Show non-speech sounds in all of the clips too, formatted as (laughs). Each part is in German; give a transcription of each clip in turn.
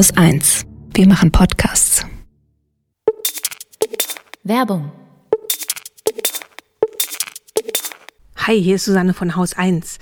Haus 1. Wir machen Podcasts. Werbung. Hi, hier ist Susanne von Haus 1.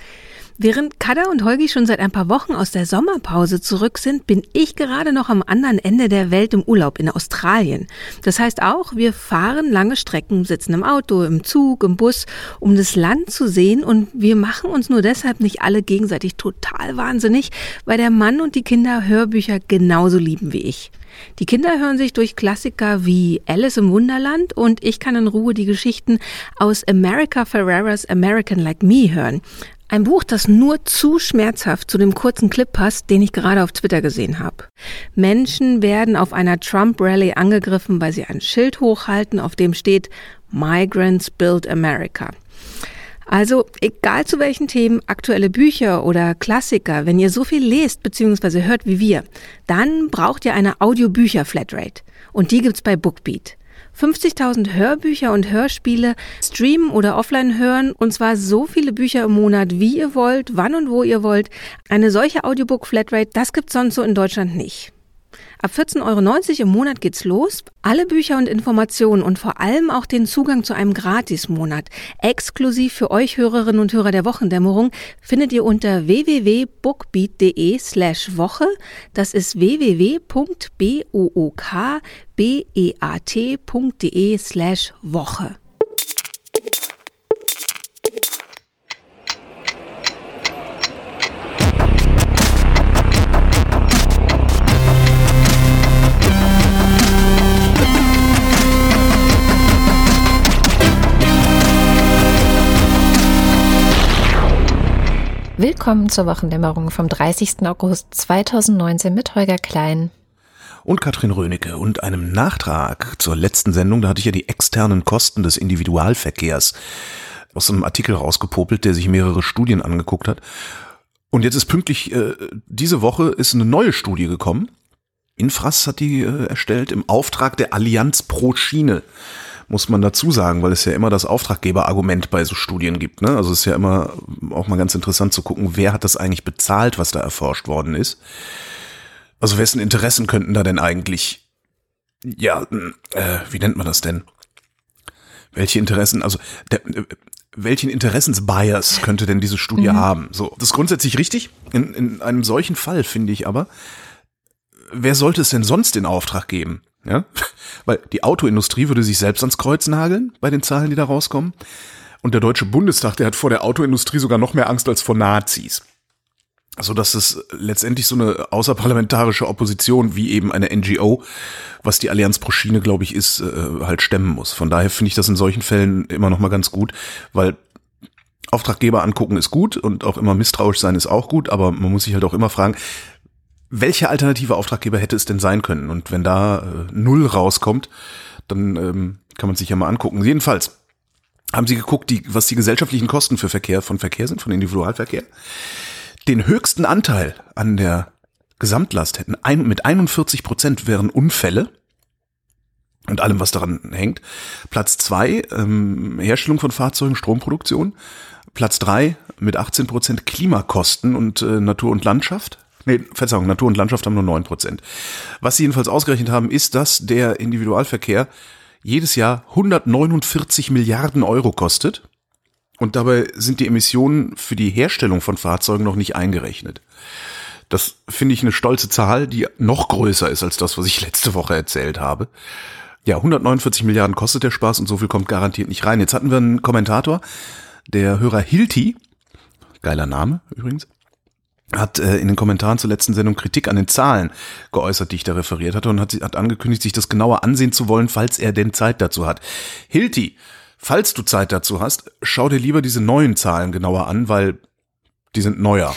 Während Kada und Holgi schon seit ein paar Wochen aus der Sommerpause zurück sind, bin ich gerade noch am anderen Ende der Welt im Urlaub in Australien. Das heißt auch, wir fahren lange Strecken, sitzen im Auto, im Zug, im Bus, um das Land zu sehen und wir machen uns nur deshalb nicht alle gegenseitig total wahnsinnig, weil der Mann und die Kinder Hörbücher genauso lieben wie ich. Die Kinder hören sich durch Klassiker wie Alice im Wunderland und ich kann in Ruhe die Geschichten aus America Ferreras American Like Me hören. Ein Buch, das nur zu schmerzhaft zu dem kurzen Clip passt, den ich gerade auf Twitter gesehen habe. Menschen werden auf einer Trump-Rally angegriffen, weil sie ein Schild hochhalten, auf dem steht Migrants Build America. Also, egal zu welchen Themen, aktuelle Bücher oder Klassiker, wenn ihr so viel lest bzw. hört wie wir, dann braucht ihr eine Audiobücher-Flatrate. Und die gibt's bei Bookbeat. 50.000 Hörbücher und Hörspiele streamen oder offline hören und zwar so viele Bücher im Monat, wie ihr wollt, wann und wo ihr wollt. Eine solche Audiobook Flatrate, das gibt's sonst so in Deutschland nicht. Ab 14,90 Euro im Monat geht's los. Alle Bücher und Informationen und vor allem auch den Zugang zu einem Gratismonat, exklusiv für euch Hörerinnen und Hörer der Wochendämmerung, findet ihr unter www.bookbeat.de slash Woche. Das ist www.bookbeat.de slash Woche. Willkommen zur Wochendämmerung vom 30. August 2019 mit Holger Klein. Und Katrin Rönecke und einem Nachtrag zur letzten Sendung. Da hatte ich ja die externen Kosten des Individualverkehrs aus einem Artikel rausgepopelt, der sich mehrere Studien angeguckt hat. Und jetzt ist pünktlich, äh, diese Woche ist eine neue Studie gekommen. Infras hat die äh, erstellt im Auftrag der Allianz pro Schiene muss man dazu sagen, weil es ja immer das Auftraggeberargument bei so Studien gibt. Ne? Also es ist ja immer auch mal ganz interessant zu gucken, wer hat das eigentlich bezahlt, was da erforscht worden ist. Also wessen Interessen könnten da denn eigentlich, ja, äh, wie nennt man das denn? Welche Interessen, also der, äh, welchen Interessensbias könnte denn diese Studie mhm. haben? So, das ist grundsätzlich richtig. In, in einem solchen Fall finde ich aber, wer sollte es denn sonst in Auftrag geben? Ja? (laughs) Weil die Autoindustrie würde sich selbst ans Kreuz nageln bei den Zahlen, die da rauskommen. Und der Deutsche Bundestag, der hat vor der Autoindustrie sogar noch mehr Angst als vor Nazis. So dass es letztendlich so eine außerparlamentarische Opposition wie eben eine NGO, was die Allianz pro Schiene, glaube ich, ist, äh, halt stemmen muss. Von daher finde ich das in solchen Fällen immer noch mal ganz gut, weil Auftraggeber angucken ist gut und auch immer misstrauisch sein ist auch gut, aber man muss sich halt auch immer fragen, welcher alternative Auftraggeber hätte es denn sein können? Und wenn da äh, null rauskommt, dann ähm, kann man sich ja mal angucken. Jedenfalls haben sie geguckt, die, was die gesellschaftlichen Kosten für Verkehr von Verkehr sind, von Individualverkehr. Den höchsten Anteil an der Gesamtlast hätten ein, mit 41 Prozent wären Unfälle und allem, was daran hängt. Platz zwei ähm, Herstellung von Fahrzeugen, Stromproduktion. Platz drei mit 18 Prozent Klimakosten und äh, Natur und Landschaft. Nee, Verzeihung, Natur und Landschaft haben nur neun Prozent. Was sie jedenfalls ausgerechnet haben, ist, dass der Individualverkehr jedes Jahr 149 Milliarden Euro kostet. Und dabei sind die Emissionen für die Herstellung von Fahrzeugen noch nicht eingerechnet. Das finde ich eine stolze Zahl, die noch größer ist als das, was ich letzte Woche erzählt habe. Ja, 149 Milliarden kostet der Spaß und so viel kommt garantiert nicht rein. Jetzt hatten wir einen Kommentator, der Hörer Hilti, geiler Name übrigens, hat äh, in den Kommentaren zur letzten Sendung Kritik an den Zahlen geäußert, die ich da referiert hatte und hat, hat angekündigt, sich das genauer ansehen zu wollen, falls er denn Zeit dazu hat. Hilti, falls du Zeit dazu hast, schau dir lieber diese neuen Zahlen genauer an, weil die sind neuer.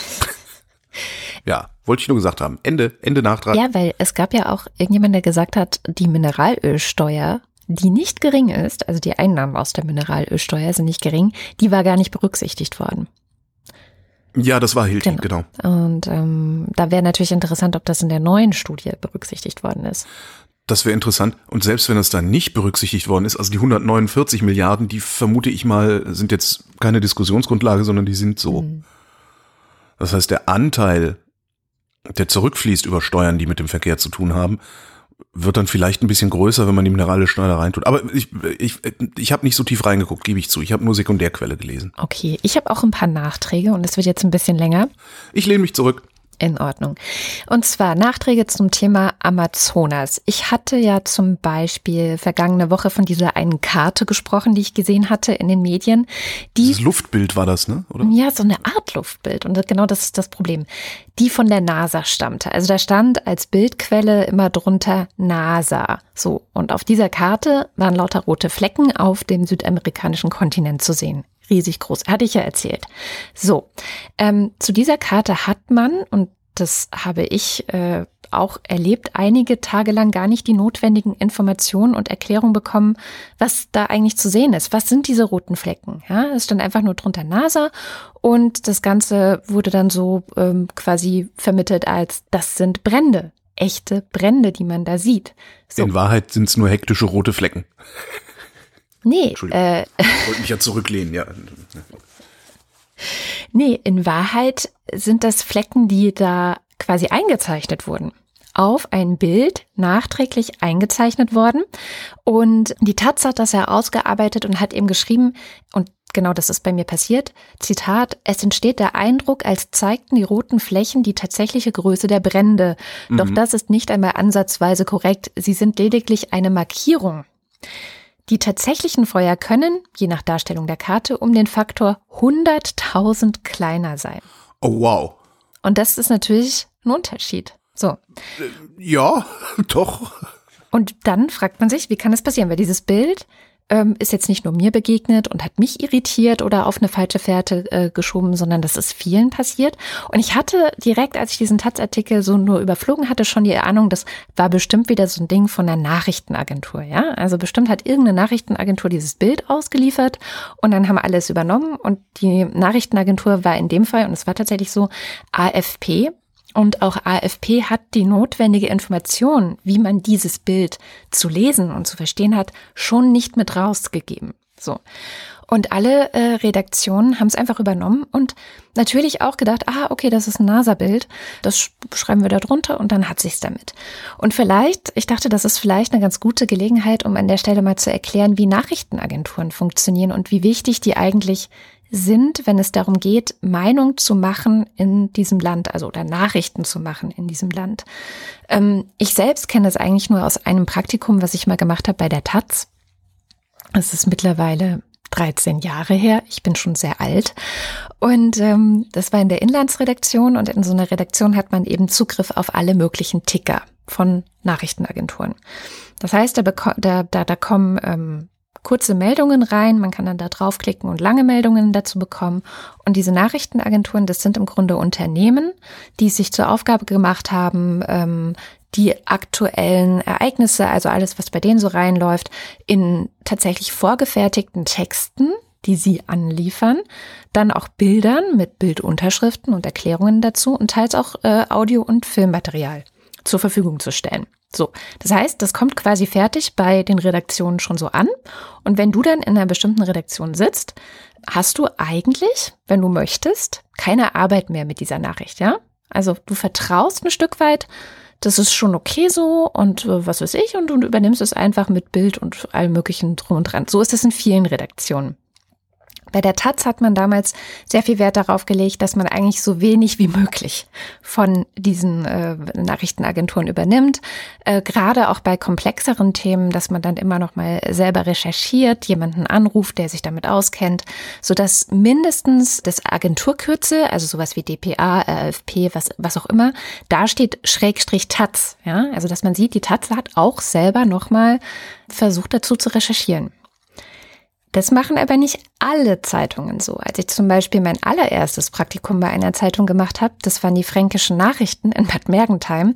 (laughs) ja, wollte ich nur gesagt haben. Ende, Ende Nachtrag. Ja, weil es gab ja auch irgendjemand, der gesagt hat, die Mineralölsteuer, die nicht gering ist, also die Einnahmen aus der Mineralölsteuer sind nicht gering, die war gar nicht berücksichtigt worden. Ja, das war Hilti, genau. genau. Und ähm, da wäre natürlich interessant, ob das in der neuen Studie berücksichtigt worden ist. Das wäre interessant. Und selbst wenn das da nicht berücksichtigt worden ist, also die 149 Milliarden, die vermute ich mal, sind jetzt keine Diskussionsgrundlage, sondern die sind so. Mhm. Das heißt, der Anteil der zurückfließt über Steuern, die mit dem Verkehr zu tun haben, wird dann vielleicht ein bisschen größer, wenn man die Mineralölsteuer da reintut. Aber ich, ich, ich habe nicht so tief reingeguckt, gebe ich zu. Ich habe nur Sekundärquelle gelesen. Okay, ich habe auch ein paar Nachträge und es wird jetzt ein bisschen länger. Ich lehne mich zurück. In Ordnung. Und zwar Nachträge zum Thema Amazonas. Ich hatte ja zum Beispiel vergangene Woche von dieser einen Karte gesprochen, die ich gesehen hatte in den Medien. Die, Dieses Luftbild war das, ne? Oder? Ja, so eine Art Luftbild. Und genau das ist das Problem. Die von der NASA stammte. Also da stand als Bildquelle immer drunter NASA. So. Und auf dieser Karte waren lauter rote Flecken auf dem südamerikanischen Kontinent zu sehen riesig groß. Hatte ich ja erzählt. So, ähm, zu dieser Karte hat man, und das habe ich äh, auch erlebt, einige Tage lang gar nicht die notwendigen Informationen und Erklärungen bekommen, was da eigentlich zu sehen ist. Was sind diese roten Flecken? Ja, es stand einfach nur drunter NASA und das Ganze wurde dann so ähm, quasi vermittelt als, das sind Brände. Echte Brände, die man da sieht. So. In Wahrheit sind es nur hektische rote Flecken. Nee. Äh, ich wollte mich ja zurücklehnen, ja. (laughs) Nee, in Wahrheit sind das Flecken, die da quasi eingezeichnet wurden. Auf ein Bild nachträglich eingezeichnet worden. Und die Taz hat das ja ausgearbeitet und hat eben geschrieben, und genau das ist bei mir passiert, Zitat, es entsteht der Eindruck, als zeigten die roten Flächen die tatsächliche Größe der Brände. Doch mhm. das ist nicht einmal ansatzweise korrekt. Sie sind lediglich eine Markierung. Die tatsächlichen Feuer können, je nach Darstellung der Karte, um den Faktor 100.000 kleiner sein. Oh, wow. Und das ist natürlich ein Unterschied. So. Ja, (laughs) doch. Und dann fragt man sich, wie kann das passieren? Weil dieses Bild ähm, ist jetzt nicht nur mir begegnet und hat mich irritiert oder auf eine falsche Fährte äh, geschoben, sondern das ist vielen passiert. Und ich hatte direkt, als ich diesen Taz-Artikel so nur überflogen hatte, schon die Ahnung, das war bestimmt wieder so ein Ding von der Nachrichtenagentur, ja. Also bestimmt hat irgendeine Nachrichtenagentur dieses Bild ausgeliefert und dann haben alles übernommen und die Nachrichtenagentur war in dem Fall, und es war tatsächlich so, AFP, und auch AFP hat die notwendige Information, wie man dieses Bild zu lesen und zu verstehen hat, schon nicht mit rausgegeben. So. Und alle äh, Redaktionen haben es einfach übernommen und natürlich auch gedacht, ah, okay, das ist ein NASA-Bild, das schreiben wir da drunter und dann hat sich's damit. Und vielleicht, ich dachte, das ist vielleicht eine ganz gute Gelegenheit, um an der Stelle mal zu erklären, wie Nachrichtenagenturen funktionieren und wie wichtig die eigentlich sind, wenn es darum geht, Meinung zu machen in diesem Land, also oder Nachrichten zu machen in diesem Land. Ähm, ich selbst kenne das eigentlich nur aus einem Praktikum, was ich mal gemacht habe bei der Taz. Es ist mittlerweile 13 Jahre her. Ich bin schon sehr alt. Und ähm, das war in der Inlandsredaktion und in so einer Redaktion hat man eben Zugriff auf alle möglichen Ticker von Nachrichtenagenturen. Das heißt, da, da, da, da kommen ähm, kurze Meldungen rein. Man kann dann da draufklicken und lange Meldungen dazu bekommen. Und diese Nachrichtenagenturen, das sind im Grunde Unternehmen, die sich zur Aufgabe gemacht haben, ähm, die aktuellen Ereignisse, also alles, was bei denen so reinläuft, in tatsächlich vorgefertigten Texten, die sie anliefern, dann auch Bildern mit Bildunterschriften und Erklärungen dazu und teils auch äh, Audio- und Filmmaterial zur Verfügung zu stellen. So, das heißt, das kommt quasi fertig bei den Redaktionen schon so an. Und wenn du dann in einer bestimmten Redaktion sitzt, hast du eigentlich, wenn du möchtest, keine Arbeit mehr mit dieser Nachricht, ja? Also du vertraust ein Stück weit, das ist schon okay so und äh, was weiß ich und du übernimmst es einfach mit Bild und allem möglichen drum und dran. So ist es in vielen Redaktionen. Bei der Taz hat man damals sehr viel Wert darauf gelegt, dass man eigentlich so wenig wie möglich von diesen äh, Nachrichtenagenturen übernimmt. Äh, Gerade auch bei komplexeren Themen, dass man dann immer noch mal selber recherchiert, jemanden anruft, der sich damit auskennt, so dass mindestens das Agenturkürzel, also sowas wie DPA, RFP, was was auch immer, da steht Schrägstrich Taz. Ja, also dass man sieht, die Taz hat auch selber noch mal versucht dazu zu recherchieren. Das machen aber nicht alle Zeitungen so. Als ich zum Beispiel mein allererstes Praktikum bei einer Zeitung gemacht habe, das waren die Fränkischen Nachrichten in Bad Mergentheim,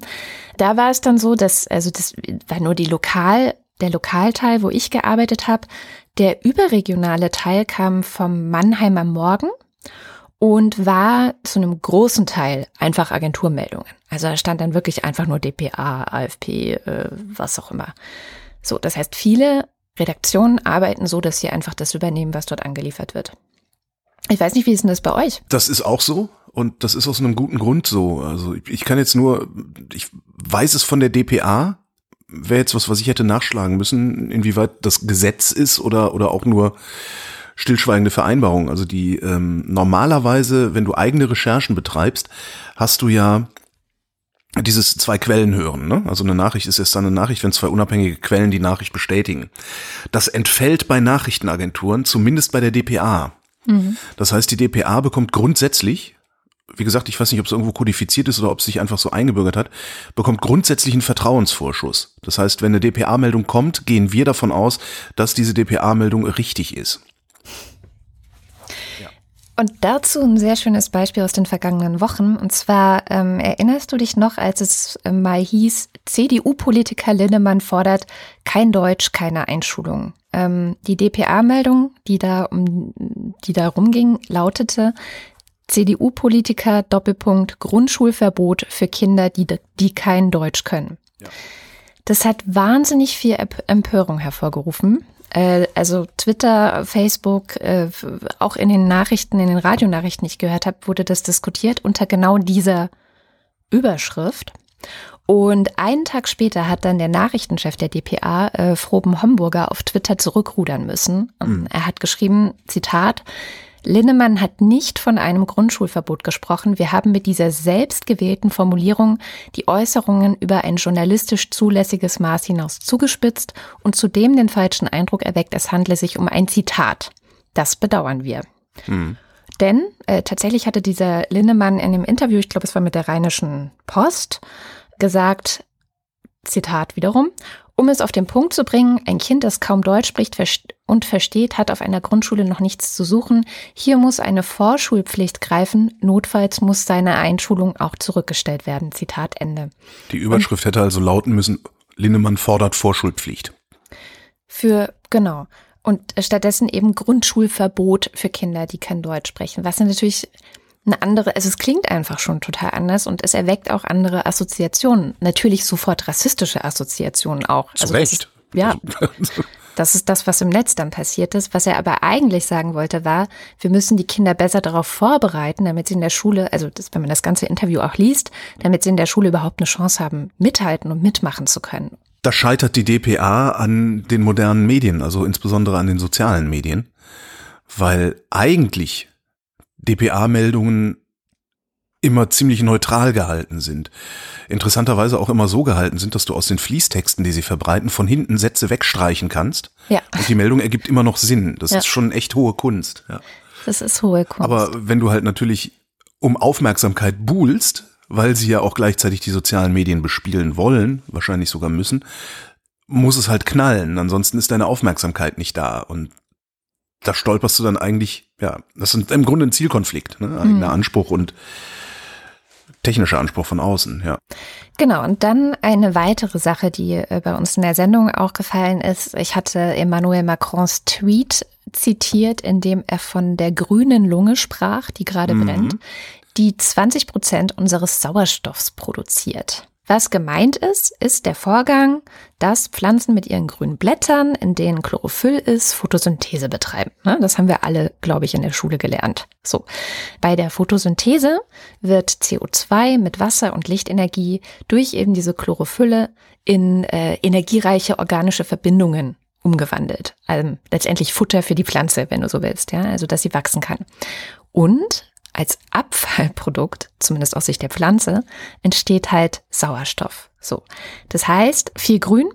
da war es dann so, dass, also das war nur die Lokal, der Lokalteil, wo ich gearbeitet habe. Der überregionale Teil kam vom Mannheimer Morgen und war zu einem großen Teil einfach Agenturmeldungen. Also da stand dann wirklich einfach nur DPA, AFP, äh, was auch immer. So, das heißt, viele Redaktionen arbeiten so, dass sie einfach das übernehmen, was dort angeliefert wird. Ich weiß nicht, wie ist denn das bei euch? Das ist auch so. und das ist aus einem guten Grund so. Also ich kann jetzt nur, ich weiß es von der DPA, wäre jetzt was, was ich hätte nachschlagen müssen, inwieweit das Gesetz ist oder, oder auch nur stillschweigende Vereinbarung. Also die ähm, normalerweise, wenn du eigene Recherchen betreibst, hast du ja dieses zwei Quellen hören. Ne? Also eine Nachricht ist erst dann eine Nachricht, wenn zwei unabhängige Quellen die Nachricht bestätigen. Das entfällt bei Nachrichtenagenturen, zumindest bei der DPA. Mhm. Das heißt, die DPA bekommt grundsätzlich, wie gesagt, ich weiß nicht, ob es irgendwo kodifiziert ist oder ob es sich einfach so eingebürgert hat, bekommt grundsätzlich einen Vertrauensvorschuss. Das heißt, wenn eine DPA-Meldung kommt, gehen wir davon aus, dass diese DPA-Meldung richtig ist. Und dazu ein sehr schönes Beispiel aus den vergangenen Wochen. Und zwar ähm, erinnerst du dich noch, als es äh, mal hieß, CDU-Politiker Linnemann fordert kein Deutsch, keine Einschulung. Ähm, die DPA-Meldung, die da um, die da rumging, lautete, CDU-Politiker Doppelpunkt Grundschulverbot für Kinder, die, die kein Deutsch können. Ja. Das hat wahnsinnig viel Empörung hervorgerufen. Äh, also Twitter, Facebook, äh, auch in den Nachrichten, in den Radionachrichten, die ich gehört habe, wurde das diskutiert unter genau dieser Überschrift. Und einen Tag später hat dann der Nachrichtenchef der DPA, äh, Froben Homburger, auf Twitter zurückrudern müssen. Mhm. Er hat geschrieben, Zitat, Linnemann hat nicht von einem Grundschulverbot gesprochen. Wir haben mit dieser selbstgewählten Formulierung die Äußerungen über ein journalistisch zulässiges Maß hinaus zugespitzt und zudem den falschen Eindruck erweckt, es handle sich um ein Zitat. Das bedauern wir. Mhm. Denn äh, tatsächlich hatte dieser Linnemann in dem Interview, ich glaube, es war mit der Rheinischen Post, gesagt, Zitat wiederum, um es auf den Punkt zu bringen, ein Kind, das kaum Deutsch spricht und versteht, hat auf einer Grundschule noch nichts zu suchen. Hier muss eine Vorschulpflicht greifen. Notfalls muss seine Einschulung auch zurückgestellt werden. Zitat Ende. Die Überschrift und, hätte also lauten müssen, Linnemann fordert Vorschulpflicht. Für, genau. Und stattdessen eben Grundschulverbot für Kinder, die kein Deutsch sprechen. Was natürlich eine andere, also es klingt einfach schon total anders und es erweckt auch andere Assoziationen. Natürlich sofort rassistische Assoziationen auch. Zu also Recht. Ist, ja. Das ist das, was im Netz dann passiert ist. Was er aber eigentlich sagen wollte, war, wir müssen die Kinder besser darauf vorbereiten, damit sie in der Schule, also das, wenn man das ganze Interview auch liest, damit sie in der Schule überhaupt eine Chance haben, mithalten und mitmachen zu können. Da scheitert die DPA an den modernen Medien, also insbesondere an den sozialen Medien, weil eigentlich DPA-Meldungen immer ziemlich neutral gehalten sind. Interessanterweise auch immer so gehalten sind, dass du aus den Fließtexten, die sie verbreiten, von hinten Sätze wegstreichen kannst. Ja. Und die Meldung ergibt immer noch Sinn. Das ja. ist schon echt hohe Kunst. Ja. Das ist hohe Kunst. Aber wenn du halt natürlich um Aufmerksamkeit buhlst, weil sie ja auch gleichzeitig die sozialen Medien bespielen wollen, wahrscheinlich sogar müssen, muss es halt knallen. Ansonsten ist deine Aufmerksamkeit nicht da. Und da stolperst du dann eigentlich, ja, das ist im Grunde ein Zielkonflikt, ne? eigener mhm. Anspruch und technischer Anspruch von außen, ja. Genau, und dann eine weitere Sache, die äh, bei uns in der Sendung auch gefallen ist. Ich hatte Emmanuel Macrons Tweet zitiert, in dem er von der grünen Lunge sprach, die gerade mhm. brennt, die 20 Prozent unseres Sauerstoffs produziert. Was gemeint ist, ist der Vorgang, dass Pflanzen mit ihren grünen Blättern, in denen Chlorophyll ist, Photosynthese betreiben. Ne, das haben wir alle, glaube ich, in der Schule gelernt. So. Bei der Photosynthese wird CO2 mit Wasser und Lichtenergie durch eben diese Chlorophylle in äh, energiereiche organische Verbindungen umgewandelt. Also letztendlich Futter für die Pflanze, wenn du so willst, ja, also dass sie wachsen kann. Und als Abfallprodukt, zumindest aus Sicht der Pflanze, entsteht halt Sauerstoff. So. Das heißt, viel Grün,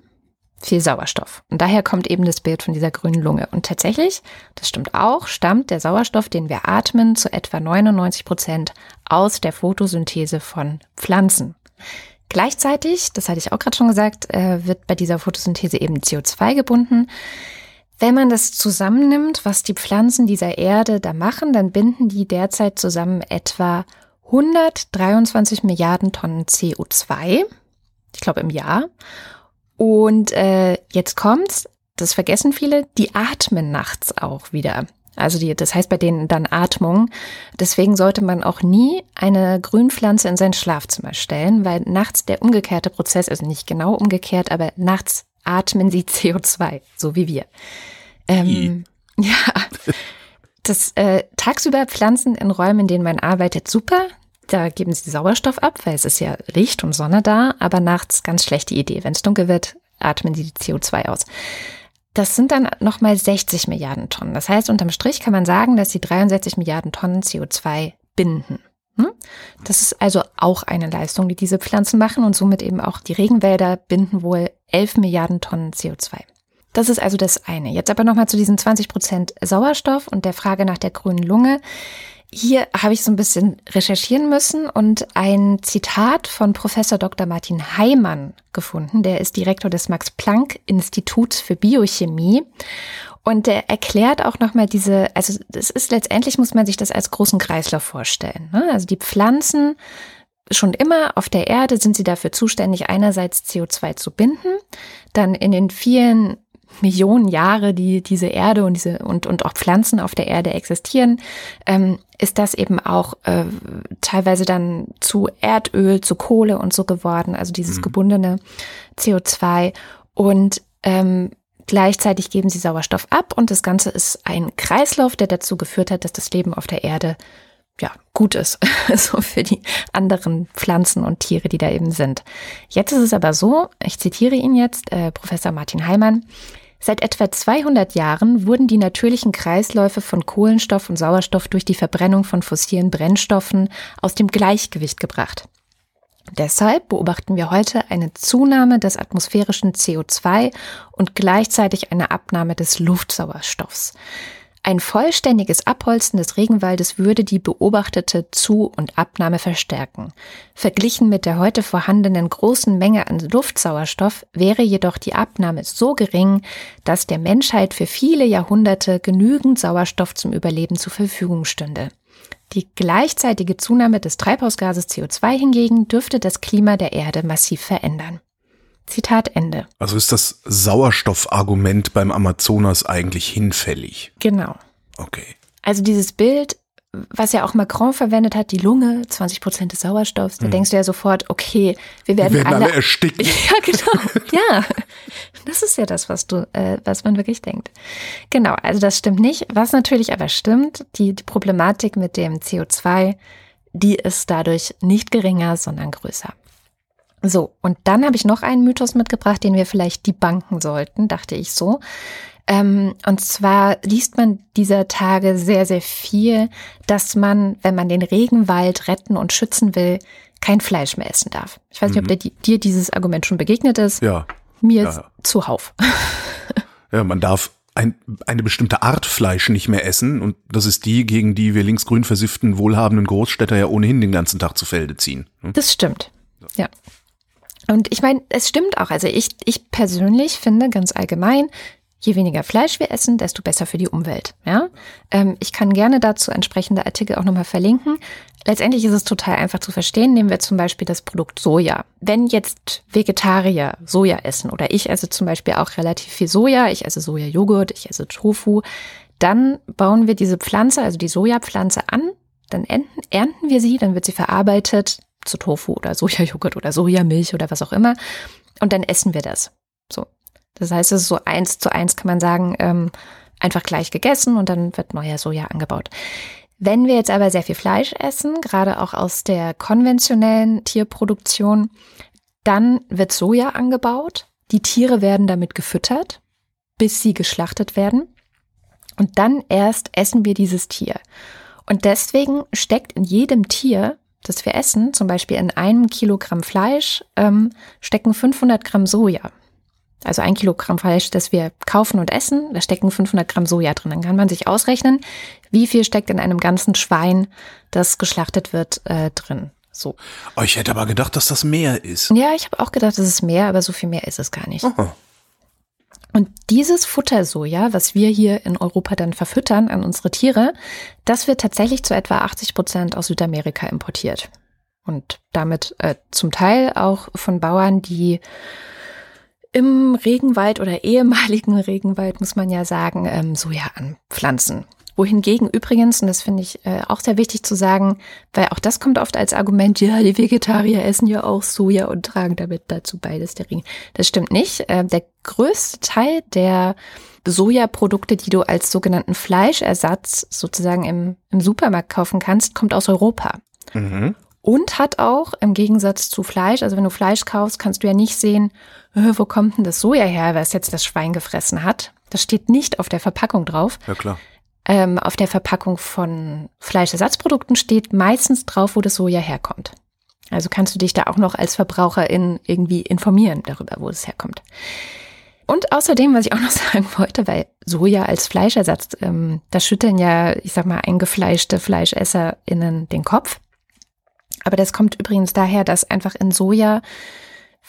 viel Sauerstoff. Und daher kommt eben das Bild von dieser grünen Lunge. Und tatsächlich, das stimmt auch, stammt der Sauerstoff, den wir atmen, zu etwa 99 Prozent aus der Photosynthese von Pflanzen. Gleichzeitig, das hatte ich auch gerade schon gesagt, äh, wird bei dieser Photosynthese eben CO2 gebunden. Wenn man das zusammennimmt, was die Pflanzen dieser Erde da machen, dann binden die derzeit zusammen etwa 123 Milliarden Tonnen CO2. Ich glaube im Jahr. Und äh, jetzt kommt's, das vergessen viele, die atmen nachts auch wieder. Also die, das heißt bei denen dann Atmung. Deswegen sollte man auch nie eine Grünpflanze in sein Schlafzimmer stellen, weil nachts der umgekehrte Prozess, also nicht genau umgekehrt, aber nachts atmen sie (laughs) CO2, so wie wir. Ähm, (laughs) ja, Das äh, tagsüber Pflanzen in Räumen, in denen man arbeitet, super. Da geben sie Sauerstoff ab, weil es ist ja Licht und Sonne da, aber nachts ganz schlechte Idee. Wenn es dunkel wird, atmen sie die CO2 aus. Das sind dann nochmal 60 Milliarden Tonnen. Das heißt, unterm Strich kann man sagen, dass sie 63 Milliarden Tonnen CO2 binden. Das ist also auch eine Leistung, die diese Pflanzen machen und somit eben auch die Regenwälder binden wohl 11 Milliarden Tonnen CO2. Das ist also das eine. Jetzt aber nochmal zu diesen 20 Prozent Sauerstoff und der Frage nach der grünen Lunge. Hier habe ich so ein bisschen recherchieren müssen und ein Zitat von Professor Dr. Martin Heimann gefunden. Der ist Direktor des Max Planck Instituts für Biochemie. Und der erklärt auch nochmal diese, also es ist letztendlich, muss man sich das als großen Kreislauf vorstellen. Ne? Also die Pflanzen, schon immer auf der Erde sind sie dafür zuständig, einerseits CO2 zu binden, dann in den vielen Millionen Jahre, die diese Erde und diese und, und auch Pflanzen auf der Erde existieren, ähm, ist das eben auch äh, teilweise dann zu Erdöl, zu Kohle und so geworden, also dieses mhm. gebundene CO2. Und ähm, gleichzeitig geben sie Sauerstoff ab und das Ganze ist ein Kreislauf, der dazu geführt hat, dass das Leben auf der Erde ja, gut ist, (laughs) so für die anderen Pflanzen und Tiere, die da eben sind. Jetzt ist es aber so, ich zitiere ihn jetzt, äh, Professor Martin Heimann, Seit etwa 200 Jahren wurden die natürlichen Kreisläufe von Kohlenstoff und Sauerstoff durch die Verbrennung von fossilen Brennstoffen aus dem Gleichgewicht gebracht. Deshalb beobachten wir heute eine Zunahme des atmosphärischen CO2 und gleichzeitig eine Abnahme des Luftsauerstoffs. Ein vollständiges Abholzen des Regenwaldes würde die beobachtete Zu- und Abnahme verstärken. Verglichen mit der heute vorhandenen großen Menge an Luftsauerstoff wäre jedoch die Abnahme so gering, dass der Menschheit für viele Jahrhunderte genügend Sauerstoff zum Überleben zur Verfügung stünde. Die gleichzeitige Zunahme des Treibhausgases CO2 hingegen dürfte das Klima der Erde massiv verändern. Zitat Ende. Also ist das Sauerstoffargument beim Amazonas eigentlich hinfällig? Genau. Okay. Also dieses Bild, was ja auch Macron verwendet hat, die Lunge, 20 Prozent des Sauerstoffs, da hm. denkst du ja sofort, okay, wir werden, wir werden alle, alle ersticken. (laughs) Ja, genau. ja, das ist ja das, was du, äh, was man wirklich denkt. Genau, also das stimmt nicht. Was natürlich aber stimmt, die, die Problematik mit dem CO2, die ist dadurch nicht geringer, sondern größer. So, und dann habe ich noch einen Mythos mitgebracht, den wir vielleicht debunken sollten, dachte ich so. Ähm, und zwar liest man dieser Tage sehr, sehr viel, dass man, wenn man den Regenwald retten und schützen will, kein Fleisch mehr essen darf. Ich weiß nicht, mhm. ob dir, dir dieses Argument schon begegnet ist. Ja. Mir ja. zuhauf. (laughs) ja, man darf ein, eine bestimmte Art Fleisch nicht mehr essen und das ist die, gegen die wir linksgrün versifften, wohlhabenden Großstädter ja ohnehin den ganzen Tag zu Felde ziehen. Hm? Das stimmt. Ja. Und ich meine, es stimmt auch. Also ich, ich persönlich finde ganz allgemein, je weniger Fleisch wir essen, desto besser für die Umwelt. Ja? Ähm, ich kann gerne dazu entsprechende Artikel auch nochmal verlinken. Letztendlich ist es total einfach zu verstehen. Nehmen wir zum Beispiel das Produkt Soja. Wenn jetzt Vegetarier Soja essen oder ich esse zum Beispiel auch relativ viel Soja, ich esse Sojajoghurt, ich esse Tofu, dann bauen wir diese Pflanze, also die Sojapflanze an, dann ernten, ernten wir sie, dann wird sie verarbeitet, zu Tofu oder Sojajoghurt oder Sojamilch oder was auch immer. Und dann essen wir das. So. Das heißt, es ist so eins zu eins, kann man sagen, ähm, einfach gleich gegessen und dann wird neuer Soja angebaut. Wenn wir jetzt aber sehr viel Fleisch essen, gerade auch aus der konventionellen Tierproduktion, dann wird Soja angebaut. Die Tiere werden damit gefüttert, bis sie geschlachtet werden. Und dann erst essen wir dieses Tier. Und deswegen steckt in jedem Tier das wir essen, zum Beispiel in einem Kilogramm Fleisch, ähm, stecken 500 Gramm Soja. Also ein Kilogramm Fleisch, das wir kaufen und essen, da stecken 500 Gramm Soja drin. Dann kann man sich ausrechnen, wie viel steckt in einem ganzen Schwein, das geschlachtet wird, äh, drin. So. Oh, ich hätte aber gedacht, dass das mehr ist. Ja, ich habe auch gedacht, das ist mehr, aber so viel mehr ist es gar nicht. Aha. Und dieses Futtersoja, was wir hier in Europa dann verfüttern an unsere Tiere, das wird tatsächlich zu etwa 80 Prozent aus Südamerika importiert. Und damit äh, zum Teil auch von Bauern, die im Regenwald oder ehemaligen (laughs) Regenwald, muss man ja sagen, ähm, Soja anpflanzen. Wohingegen übrigens, und das finde ich äh, auch sehr wichtig zu sagen, weil auch das kommt oft als Argument, ja, die Vegetarier essen ja auch Soja und tragen damit dazu bei, dass der Regen. Das stimmt nicht. Äh, der größte Teil der Sojaprodukte, die du als sogenannten Fleischersatz sozusagen im, im Supermarkt kaufen kannst, kommt aus Europa. Mhm. Und hat auch im Gegensatz zu Fleisch, also wenn du Fleisch kaufst, kannst du ja nicht sehen, äh, wo kommt denn das Soja her, was jetzt das Schwein gefressen hat. Das steht nicht auf der Verpackung drauf. Ja, klar. Ähm, auf der Verpackung von Fleischersatzprodukten steht meistens drauf, wo das Soja herkommt. Also kannst du dich da auch noch als Verbraucherin irgendwie informieren darüber, wo es herkommt. Und außerdem, was ich auch noch (laughs) sagen wollte, weil Soja als Fleischersatz, ähm, das schütteln ja, ich sag mal, eingefleischte FleischesserInnen den Kopf. Aber das kommt übrigens daher, dass einfach in Soja,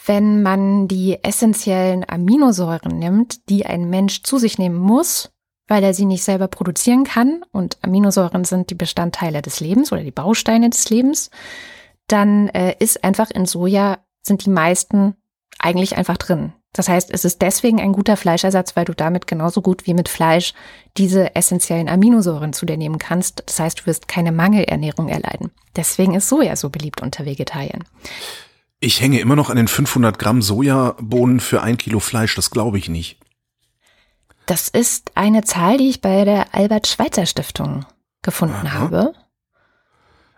wenn man die essentiellen Aminosäuren nimmt, die ein Mensch zu sich nehmen muss, weil er sie nicht selber produzieren kann, und Aminosäuren sind die Bestandteile des Lebens oder die Bausteine des Lebens, dann äh, ist einfach in Soja, sind die meisten eigentlich einfach drin. Das heißt, es ist deswegen ein guter Fleischersatz, weil du damit genauso gut wie mit Fleisch diese essentiellen Aminosäuren zu dir nehmen kannst. Das heißt, du wirst keine Mangelernährung erleiden. Deswegen ist Soja so beliebt unter Vegetariern. Ich hänge immer noch an den 500 Gramm Sojabohnen für ein Kilo Fleisch. Das glaube ich nicht. Das ist eine Zahl, die ich bei der Albert Schweitzer Stiftung gefunden Aha. habe.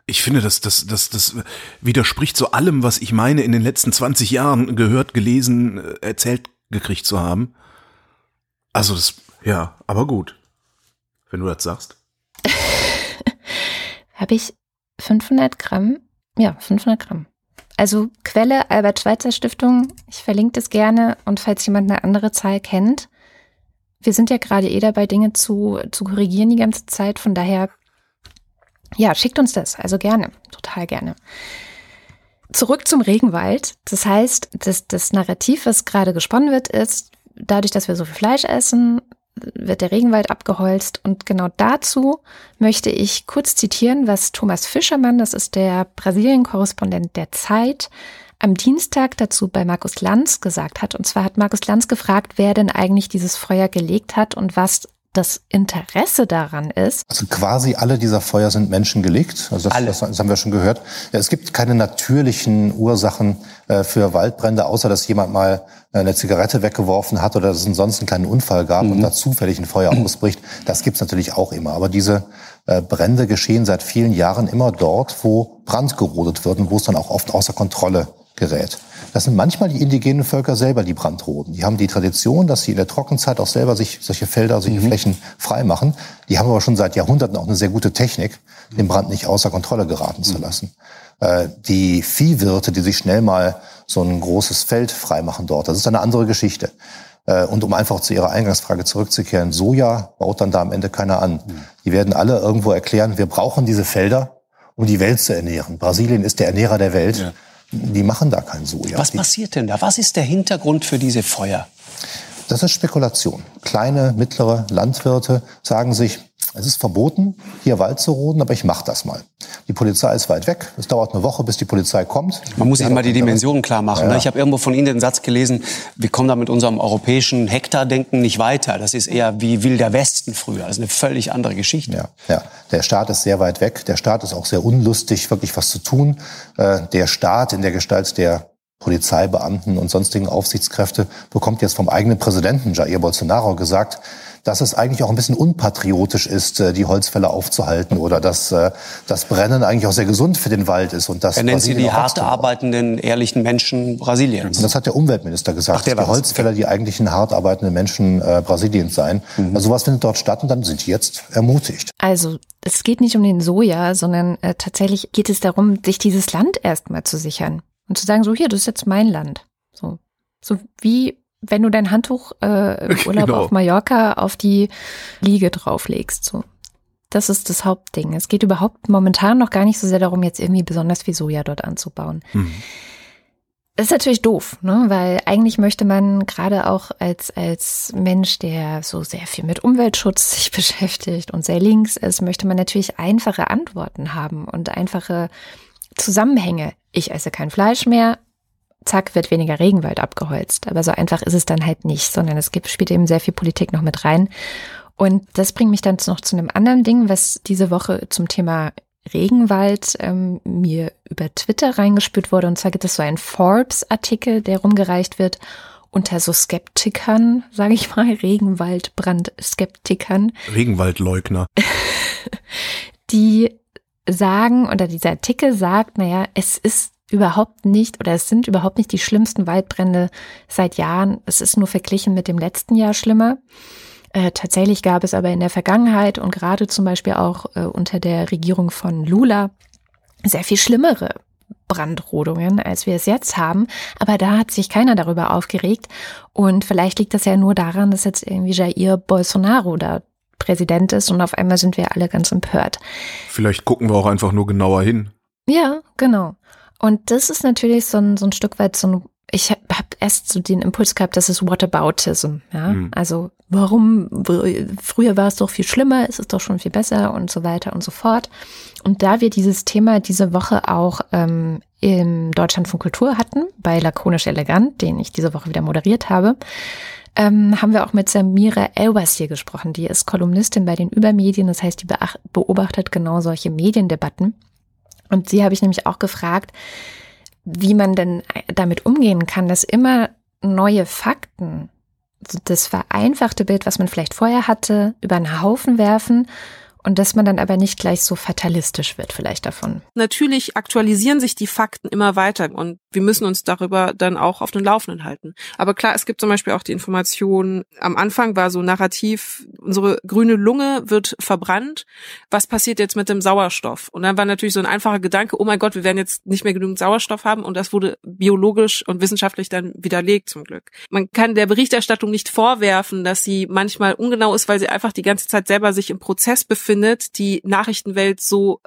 Ich finde, das, das, das, das widerspricht so allem, was ich meine, in den letzten 20 Jahren gehört, gelesen, äh, erzählt gekriegt zu haben. Also das, ja, aber gut. Wenn du das sagst. (laughs) Habe ich 500 Gramm? Ja, 500 Gramm. Also Quelle Albert Schweitzer Stiftung. Ich verlinke das gerne. Und falls jemand eine andere Zahl kennt, wir sind ja gerade eh dabei, Dinge zu, zu korrigieren die ganze Zeit. Von daher ja, schickt uns das, also gerne, total gerne. Zurück zum Regenwald. Das heißt, das, das Narrativ, was gerade gesponnen wird, ist, dadurch, dass wir so viel Fleisch essen, wird der Regenwald abgeholzt. Und genau dazu möchte ich kurz zitieren, was Thomas Fischermann, das ist der Brasilien-Korrespondent der Zeit, am Dienstag dazu bei Markus Lanz gesagt hat. Und zwar hat Markus Lanz gefragt, wer denn eigentlich dieses Feuer gelegt hat und was das Interesse daran ist. Also quasi alle dieser Feuer sind menschengelegt. Also das, das, das haben wir schon gehört. Ja, es gibt keine natürlichen Ursachen äh, für Waldbrände, außer dass jemand mal äh, eine Zigarette weggeworfen hat oder dass es ansonsten einen kleinen Unfall gab mhm. und da zufällig ein Feuer ausbricht. Das gibt's natürlich auch immer. Aber diese äh, Brände geschehen seit vielen Jahren immer dort, wo Brand gerodet wird und wo es dann auch oft außer Kontrolle gerät. Das sind manchmal die indigenen Völker selber, die Brandroden. Die haben die Tradition, dass sie in der Trockenzeit auch selber sich solche Felder, solche mhm. Flächen frei machen. Die haben aber schon seit Jahrhunderten auch eine sehr gute Technik, den Brand nicht außer Kontrolle geraten mhm. zu lassen. Äh, die Viehwirte, die sich schnell mal so ein großes Feld freimachen dort, das ist eine andere Geschichte. Äh, und um einfach zu Ihrer Eingangsfrage zurückzukehren, Soja baut dann da am Ende keiner an. Mhm. Die werden alle irgendwo erklären, wir brauchen diese Felder, um die Welt zu ernähren. Brasilien ist der Ernährer der Welt. Ja die machen da kein Soja. Was passiert denn da? Was ist der Hintergrund für diese Feuer? Das ist Spekulation. Kleine, mittlere Landwirte sagen sich, es ist verboten, hier Wald zu roden, aber ich mache das mal. Die Polizei ist weit weg. Es dauert eine Woche, bis die Polizei kommt. Man muss sich mal die Dimensionen klar machen. Ja. Ne? Ich habe irgendwo von Ihnen den Satz gelesen, wir kommen da mit unserem europäischen Hektardenken nicht weiter. Das ist eher wie Wilder Westen früher. Das ist eine völlig andere Geschichte. Ja, ja. Der Staat ist sehr weit weg. Der Staat ist auch sehr unlustig, wirklich was zu tun. Äh, der Staat in der Gestalt der Polizeibeamten und sonstigen Aufsichtskräfte bekommt jetzt vom eigenen Präsidenten Jair Bolsonaro gesagt, dass es eigentlich auch ein bisschen unpatriotisch ist, äh, die Holzfälle aufzuhalten oder dass äh, das Brennen eigentlich auch sehr gesund für den Wald ist. Und das er nennt sie die hart arbeitenden, ehrlichen Menschen Brasiliens. Und das hat der Umweltminister gesagt, Ach, der die Holzfäller die eigentlichen hart arbeitenden Menschen äh, Brasiliens seien. Mhm. Also sowas findet dort statt und dann sind die jetzt ermutigt. Also es geht nicht um den Soja, sondern äh, tatsächlich geht es darum, sich dieses Land erstmal zu sichern und zu sagen, so hier, das ist jetzt mein Land. So, so wie wenn du dein Handtuch äh, (laughs) im Urlaub genau. auf Mallorca auf die Liege drauflegst. So. Das ist das Hauptding. Es geht überhaupt momentan noch gar nicht so sehr darum, jetzt irgendwie besonders viel Soja dort anzubauen. Mhm. Das ist natürlich doof, ne? weil eigentlich möchte man gerade auch als, als Mensch, der so sehr viel mit Umweltschutz (laughs) sich beschäftigt und sehr links ist, möchte man natürlich einfache Antworten haben und einfache Zusammenhänge. Ich esse kein Fleisch mehr, zack, wird weniger Regenwald abgeholzt. Aber so einfach ist es dann halt nicht, sondern es gibt, spielt eben sehr viel Politik noch mit rein. Und das bringt mich dann noch zu einem anderen Ding, was diese Woche zum Thema Regenwald ähm, mir über Twitter reingespürt wurde. Und zwar gibt es so einen Forbes-Artikel, der rumgereicht wird unter so Skeptikern, sage ich mal, (laughs) Regenwaldbrand-Skeptikern. Regenwaldleugner. (laughs) die sagen, oder dieser Artikel sagt, naja, es ist überhaupt nicht oder es sind überhaupt nicht die schlimmsten Waldbrände seit Jahren. Es ist nur verglichen mit dem letzten Jahr schlimmer. Äh, tatsächlich gab es aber in der Vergangenheit und gerade zum Beispiel auch äh, unter der Regierung von Lula sehr viel schlimmere Brandrodungen, als wir es jetzt haben. Aber da hat sich keiner darüber aufgeregt. Und vielleicht liegt das ja nur daran, dass jetzt irgendwie Jair Bolsonaro da Präsident ist und auf einmal sind wir alle ganz empört. Vielleicht gucken wir auch einfach nur genauer hin. Ja, genau. Und das ist natürlich so ein, so ein Stück weit so ein, ich habe hab erst so den Impuls gehabt, das ist Whataboutism, ja. Mhm. Also warum, früher war es doch viel schlimmer, es ist doch schon viel besser und so weiter und so fort. Und da wir dieses Thema diese Woche auch ähm, im Deutschland von Kultur hatten, bei Lakonisch Elegant, den ich diese Woche wieder moderiert habe, ähm, haben wir auch mit Samira Elwas hier gesprochen. Die ist Kolumnistin bei den Übermedien, das heißt, die beobachtet genau solche Mediendebatten. Und sie habe ich nämlich auch gefragt, wie man denn damit umgehen kann, dass immer neue Fakten, das vereinfachte Bild, was man vielleicht vorher hatte, über einen Haufen werfen und dass man dann aber nicht gleich so fatalistisch wird vielleicht davon. Natürlich aktualisieren sich die Fakten immer weiter und wir müssen uns darüber dann auch auf den Laufenden halten. Aber klar, es gibt zum Beispiel auch die Information, am Anfang war so narrativ, unsere grüne Lunge wird verbrannt. Was passiert jetzt mit dem Sauerstoff? Und dann war natürlich so ein einfacher Gedanke, oh mein Gott, wir werden jetzt nicht mehr genügend Sauerstoff haben und das wurde biologisch und wissenschaftlich dann widerlegt zum Glück. Man kann der Berichterstattung nicht vorwerfen, dass sie manchmal ungenau ist, weil sie einfach die ganze Zeit selber sich im Prozess befindet findet, die Nachrichtenwelt so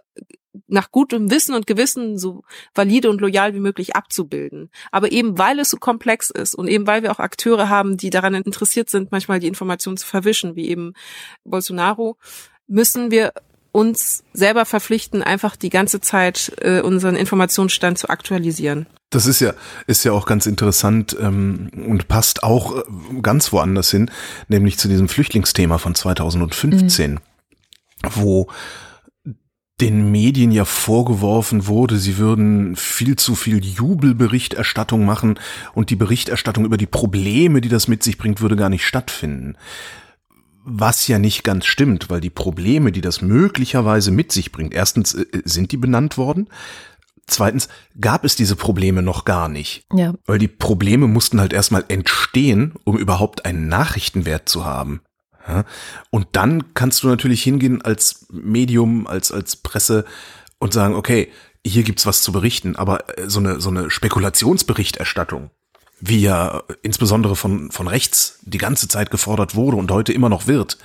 nach gutem Wissen und Gewissen so valide und loyal wie möglich abzubilden. Aber eben weil es so komplex ist und eben weil wir auch Akteure haben, die daran interessiert sind, manchmal die Informationen zu verwischen, wie eben Bolsonaro, müssen wir uns selber verpflichten, einfach die ganze Zeit äh, unseren Informationsstand zu aktualisieren. Das ist ja, ist ja auch ganz interessant ähm, und passt auch äh, ganz woanders hin, nämlich zu diesem Flüchtlingsthema von 2015. Mhm wo den Medien ja vorgeworfen wurde, sie würden viel zu viel Jubelberichterstattung machen und die Berichterstattung über die Probleme, die das mit sich bringt, würde gar nicht stattfinden. Was ja nicht ganz stimmt, weil die Probleme, die das möglicherweise mit sich bringt, erstens äh, sind die benannt worden, zweitens gab es diese Probleme noch gar nicht. Ja. Weil die Probleme mussten halt erstmal entstehen, um überhaupt einen Nachrichtenwert zu haben. Ja? Und dann kannst du natürlich hingehen als Medium, als, als Presse und sagen, okay, hier gibt's was zu berichten, aber äh, so eine, so eine Spekulationsberichterstattung, wie ja insbesondere von, von rechts die ganze Zeit gefordert wurde und heute immer noch wird,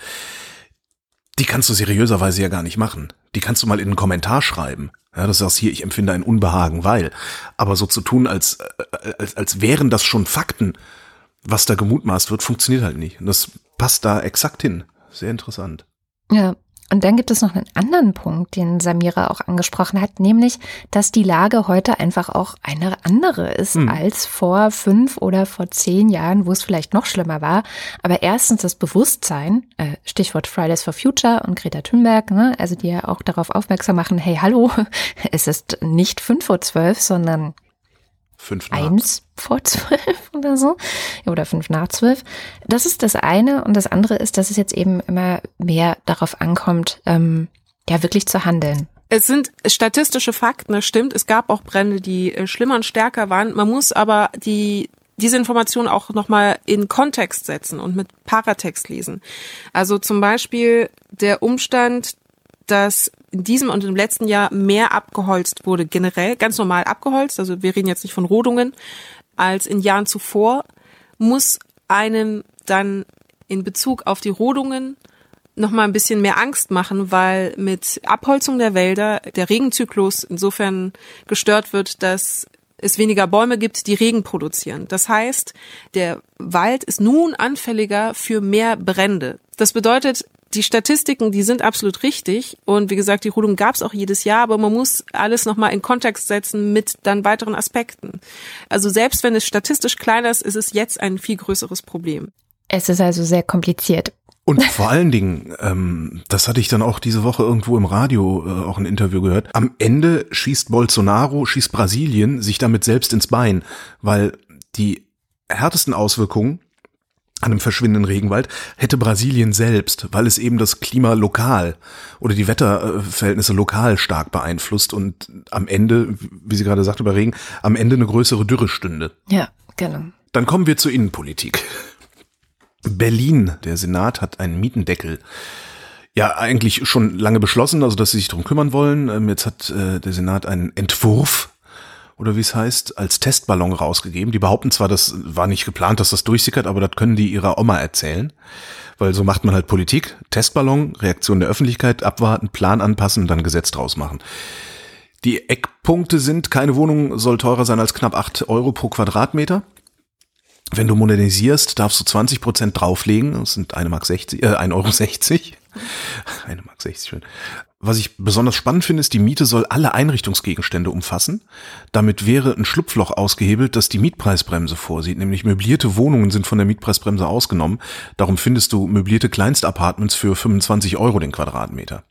die kannst du seriöserweise ja gar nicht machen. Die kannst du mal in einen Kommentar schreiben. Ja, das ist hier, ich empfinde ein Unbehagen, weil. Aber so zu tun, als, äh, als, als wären das schon Fakten, was da gemutmaßt wird, funktioniert halt nicht. Und das passt da exakt hin. Sehr interessant. Ja. Und dann gibt es noch einen anderen Punkt, den Samira auch angesprochen hat, nämlich, dass die Lage heute einfach auch eine andere ist hm. als vor fünf oder vor zehn Jahren, wo es vielleicht noch schlimmer war. Aber erstens das Bewusstsein, äh, Stichwort Fridays for Future und Greta Thunberg, ne, also die ja auch darauf aufmerksam machen, hey, hallo, (laughs) es ist nicht fünf vor zwölf, sondern Fünf nach. Eins vor zwölf (laughs) oder so. Oder fünf nach zwölf. Das ist das eine. Und das andere ist, dass es jetzt eben immer mehr darauf ankommt, ähm, ja, wirklich zu handeln. Es sind statistische Fakten, das stimmt. Es gab auch Brände, die äh, schlimmer und stärker waren. Man muss aber die diese Information auch nochmal in Kontext setzen und mit Paratext lesen. Also zum Beispiel der Umstand, dass in diesem und im letzten Jahr mehr abgeholzt wurde, generell ganz normal abgeholzt, also wir reden jetzt nicht von Rodungen, als in Jahren zuvor, muss einem dann in Bezug auf die Rodungen noch mal ein bisschen mehr Angst machen, weil mit Abholzung der Wälder der Regenzyklus insofern gestört wird, dass es weniger Bäume gibt, die Regen produzieren. Das heißt, der Wald ist nun anfälliger für mehr Brände. Das bedeutet, die Statistiken, die sind absolut richtig. Und wie gesagt, die Rodung gab es auch jedes Jahr, aber man muss alles nochmal in Kontext setzen mit dann weiteren Aspekten. Also selbst wenn es statistisch kleiner ist, ist es jetzt ein viel größeres Problem. Es ist also sehr kompliziert. Und (laughs) vor allen Dingen, ähm, das hatte ich dann auch diese Woche irgendwo im Radio äh, auch ein Interview gehört. Am Ende schießt Bolsonaro, schießt Brasilien sich damit selbst ins Bein, weil die härtesten Auswirkungen an einem verschwindenden Regenwald hätte Brasilien selbst, weil es eben das Klima lokal oder die Wetterverhältnisse lokal stark beeinflusst und am Ende, wie sie gerade sagte bei Regen, am Ende eine größere Dürre stünde. Ja, genau. Dann kommen wir zur Innenpolitik. Berlin, der Senat hat einen Mietendeckel ja eigentlich schon lange beschlossen, also dass sie sich darum kümmern wollen. Ähm, jetzt hat äh, der Senat einen Entwurf oder wie es heißt, als Testballon rausgegeben. Die behaupten zwar, das war nicht geplant, dass das durchsickert, aber das können die ihrer Oma erzählen. Weil so macht man halt Politik. Testballon, Reaktion der Öffentlichkeit, abwarten, Plan anpassen und dann Gesetz draus machen. Die Eckpunkte sind, keine Wohnung soll teurer sein als knapp acht Euro pro Quadratmeter. Wenn du modernisierst, darfst du 20 Prozent drauflegen. Das sind eine Mark 60, äh, 1,60 Euro. 60. (laughs) Eine Mark 60, schön. Was ich besonders spannend finde, ist, die Miete soll alle Einrichtungsgegenstände umfassen. Damit wäre ein Schlupfloch ausgehebelt, das die Mietpreisbremse vorsieht. Nämlich möblierte Wohnungen sind von der Mietpreisbremse ausgenommen. Darum findest du möblierte Kleinstapartments für 25 Euro den Quadratmeter.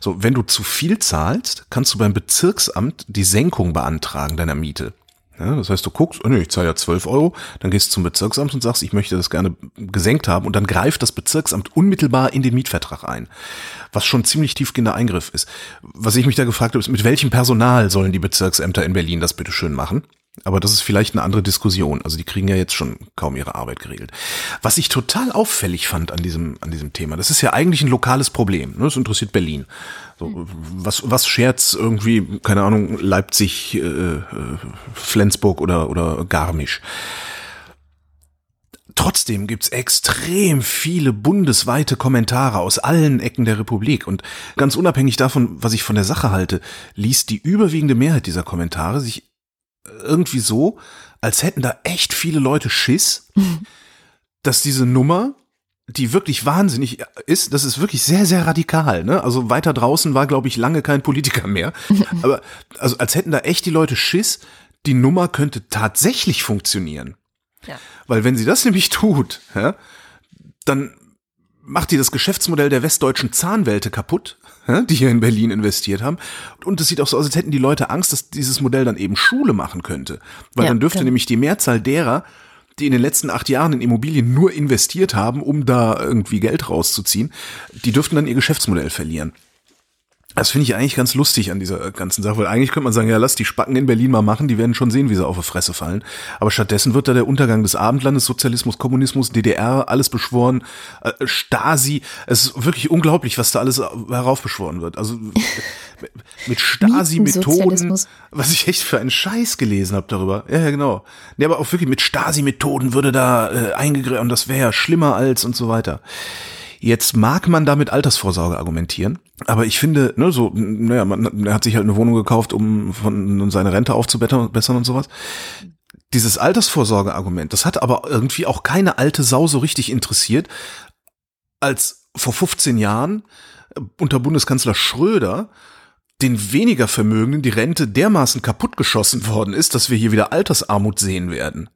So, wenn du zu viel zahlst, kannst du beim Bezirksamt die Senkung beantragen deiner Miete. Ja, das heißt, du guckst, oh nee, ich zahle ja 12 Euro, dann gehst du zum Bezirksamt und sagst, ich möchte das gerne gesenkt haben und dann greift das Bezirksamt unmittelbar in den Mietvertrag ein, was schon ziemlich tiefgehender Eingriff ist. Was ich mich da gefragt habe, ist, mit welchem Personal sollen die Bezirksämter in Berlin das bitte schön machen? Aber das ist vielleicht eine andere Diskussion. Also die kriegen ja jetzt schon kaum ihre Arbeit geregelt. Was ich total auffällig fand an diesem, an diesem Thema, das ist ja eigentlich ein lokales Problem. Ne? Das interessiert Berlin. So, was, was scherzt irgendwie, keine Ahnung, Leipzig, äh, äh, Flensburg oder, oder Garmisch? Trotzdem gibt's extrem viele bundesweite Kommentare aus allen Ecken der Republik. Und ganz unabhängig davon, was ich von der Sache halte, liest die überwiegende Mehrheit dieser Kommentare sich irgendwie so, als hätten da echt viele Leute Schiss, dass diese Nummer die wirklich wahnsinnig ist, das ist wirklich sehr, sehr radikal. Ne? Also weiter draußen war, glaube ich, lange kein Politiker mehr. (laughs) Aber also als hätten da echt die Leute Schiss, die Nummer könnte tatsächlich funktionieren. Ja. Weil wenn sie das nämlich tut, ja, dann macht die das Geschäftsmodell der westdeutschen Zahnwelte kaputt, die hier in Berlin investiert haben. Und es sieht auch so aus, als hätten die Leute Angst, dass dieses Modell dann eben Schule machen könnte. Weil ja, dann dürfte genau. nämlich die Mehrzahl derer, die in den letzten acht Jahren in Immobilien nur investiert haben, um da irgendwie Geld rauszuziehen, die dürften dann ihr Geschäftsmodell verlieren. Das finde ich eigentlich ganz lustig an dieser ganzen Sache, weil eigentlich könnte man sagen, ja, lass die Spacken in Berlin mal machen, die werden schon sehen, wie sie auf die Fresse fallen. Aber stattdessen wird da der Untergang des Abendlandes, Sozialismus, Kommunismus, DDR, alles beschworen, äh, Stasi. Es ist wirklich unglaublich, was da alles heraufbeschworen wird. Also (laughs) mit Stasi-Methoden, was ich echt für einen Scheiß gelesen habe darüber. Ja, ja, genau. Nee, aber auch wirklich mit Stasi-Methoden würde da äh, eingegriffen und das wäre ja schlimmer als und so weiter. Jetzt mag man damit Altersvorsorge argumentieren, aber ich finde, ne, so, naja, man, er hat sich halt eine Wohnung gekauft, um von seine Rente aufzubessern und sowas. Dieses Altersvorsorge-Argument, das hat aber irgendwie auch keine alte Sau so richtig interessiert, als vor 15 Jahren unter Bundeskanzler Schröder den weniger Vermögenden die Rente dermaßen kaputtgeschossen worden ist, dass wir hier wieder Altersarmut sehen werden.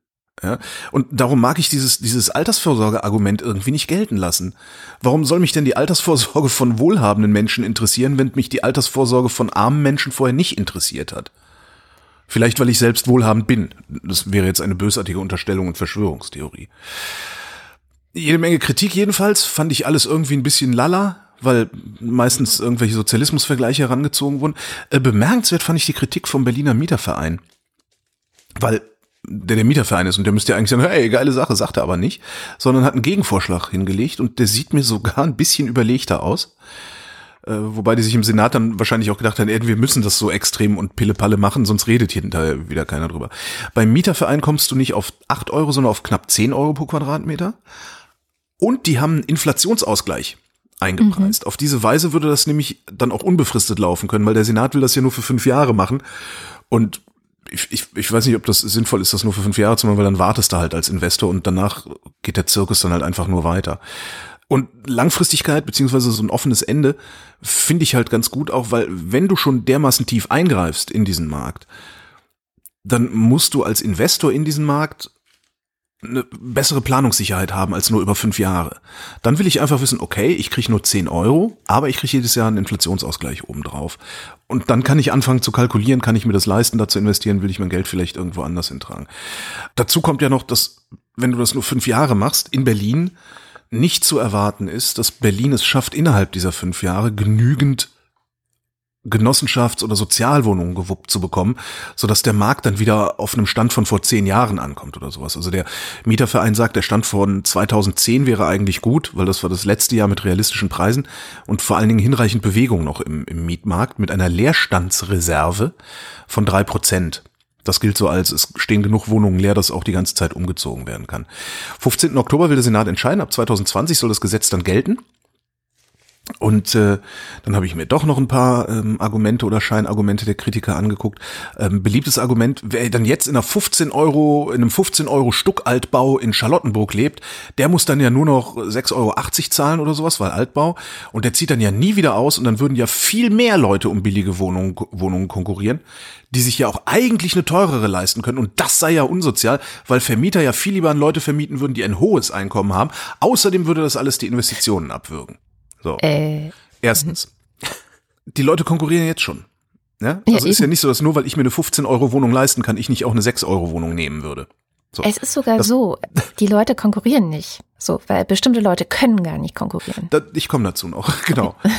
Ja? Und darum mag ich dieses, dieses Altersvorsorge-Argument irgendwie nicht gelten lassen. Warum soll mich denn die Altersvorsorge von wohlhabenden Menschen interessieren, wenn mich die Altersvorsorge von armen Menschen vorher nicht interessiert hat? Vielleicht, weil ich selbst wohlhabend bin. Das wäre jetzt eine bösartige Unterstellung und Verschwörungstheorie. Jede Menge Kritik jedenfalls, fand ich alles irgendwie ein bisschen lala, weil meistens irgendwelche Sozialismusvergleiche herangezogen wurden. Äh, bemerkenswert fand ich die Kritik vom Berliner Mieterverein. Weil der der Mieterverein ist und der müsste ja eigentlich sagen, hey, geile Sache, sagt er aber nicht, sondern hat einen Gegenvorschlag hingelegt und der sieht mir sogar ein bisschen überlegter aus. Äh, wobei die sich im Senat dann wahrscheinlich auch gedacht haben, ey, wir müssen das so extrem und Pille-Palle machen, sonst redet hier hinterher wieder keiner drüber. Beim Mieterverein kommst du nicht auf acht Euro, sondern auf knapp zehn Euro pro Quadratmeter. Und die haben einen Inflationsausgleich eingepreist. Mhm. Auf diese Weise würde das nämlich dann auch unbefristet laufen können, weil der Senat will das ja nur für fünf Jahre machen. Und ich, ich, ich weiß nicht, ob das sinnvoll ist, das nur für fünf Jahre zu machen, weil dann wartest du halt als Investor und danach geht der Zirkus dann halt einfach nur weiter. Und Langfristigkeit beziehungsweise so ein offenes Ende finde ich halt ganz gut auch, weil wenn du schon dermaßen tief eingreifst in diesen Markt, dann musst du als Investor in diesen Markt eine bessere Planungssicherheit haben als nur über fünf Jahre. Dann will ich einfach wissen, okay, ich kriege nur zehn Euro, aber ich kriege jedes Jahr einen Inflationsausgleich obendrauf. Und dann kann ich anfangen zu kalkulieren, kann ich mir das leisten, da zu investieren, will ich mein Geld vielleicht irgendwo anders hintragen. Dazu kommt ja noch, dass, wenn du das nur fünf Jahre machst, in Berlin nicht zu erwarten ist, dass Berlin es schafft, innerhalb dieser fünf Jahre genügend Genossenschafts- oder Sozialwohnungen gewuppt zu bekommen, so dass der Markt dann wieder auf einem Stand von vor zehn Jahren ankommt oder sowas. Also der Mieterverein sagt, der Stand von 2010 wäre eigentlich gut, weil das war das letzte Jahr mit realistischen Preisen und vor allen Dingen hinreichend Bewegung noch im, im Mietmarkt mit einer Leerstandsreserve von drei Prozent. Das gilt so als, es stehen genug Wohnungen leer, dass auch die ganze Zeit umgezogen werden kann. 15. Oktober will der Senat entscheiden, ab 2020 soll das Gesetz dann gelten. Und äh, dann habe ich mir doch noch ein paar ähm, Argumente oder Scheinargumente der Kritiker angeguckt. Ähm, beliebtes Argument, wer dann jetzt in einer 15 Euro, in einem 15 Euro Stuck-Altbau in Charlottenburg lebt, der muss dann ja nur noch 6,80 Euro zahlen oder sowas, weil Altbau. Und der zieht dann ja nie wieder aus und dann würden ja viel mehr Leute um billige Wohnungen, Wohnungen konkurrieren, die sich ja auch eigentlich eine teurere leisten können. Und das sei ja unsozial, weil Vermieter ja viel lieber an Leute vermieten würden, die ein hohes Einkommen haben. Außerdem würde das alles die Investitionen abwürgen. So. Äh. Erstens. Die Leute konkurrieren jetzt schon. Ja? Also ja, ist ja nicht so, dass nur weil ich mir eine 15 Euro Wohnung leisten kann, ich nicht auch eine 6 Euro Wohnung nehmen würde. So. Es ist sogar das, so, (laughs) die Leute konkurrieren nicht. So, weil bestimmte Leute können gar nicht konkurrieren. Da, ich komme dazu noch, (laughs) genau. Okay.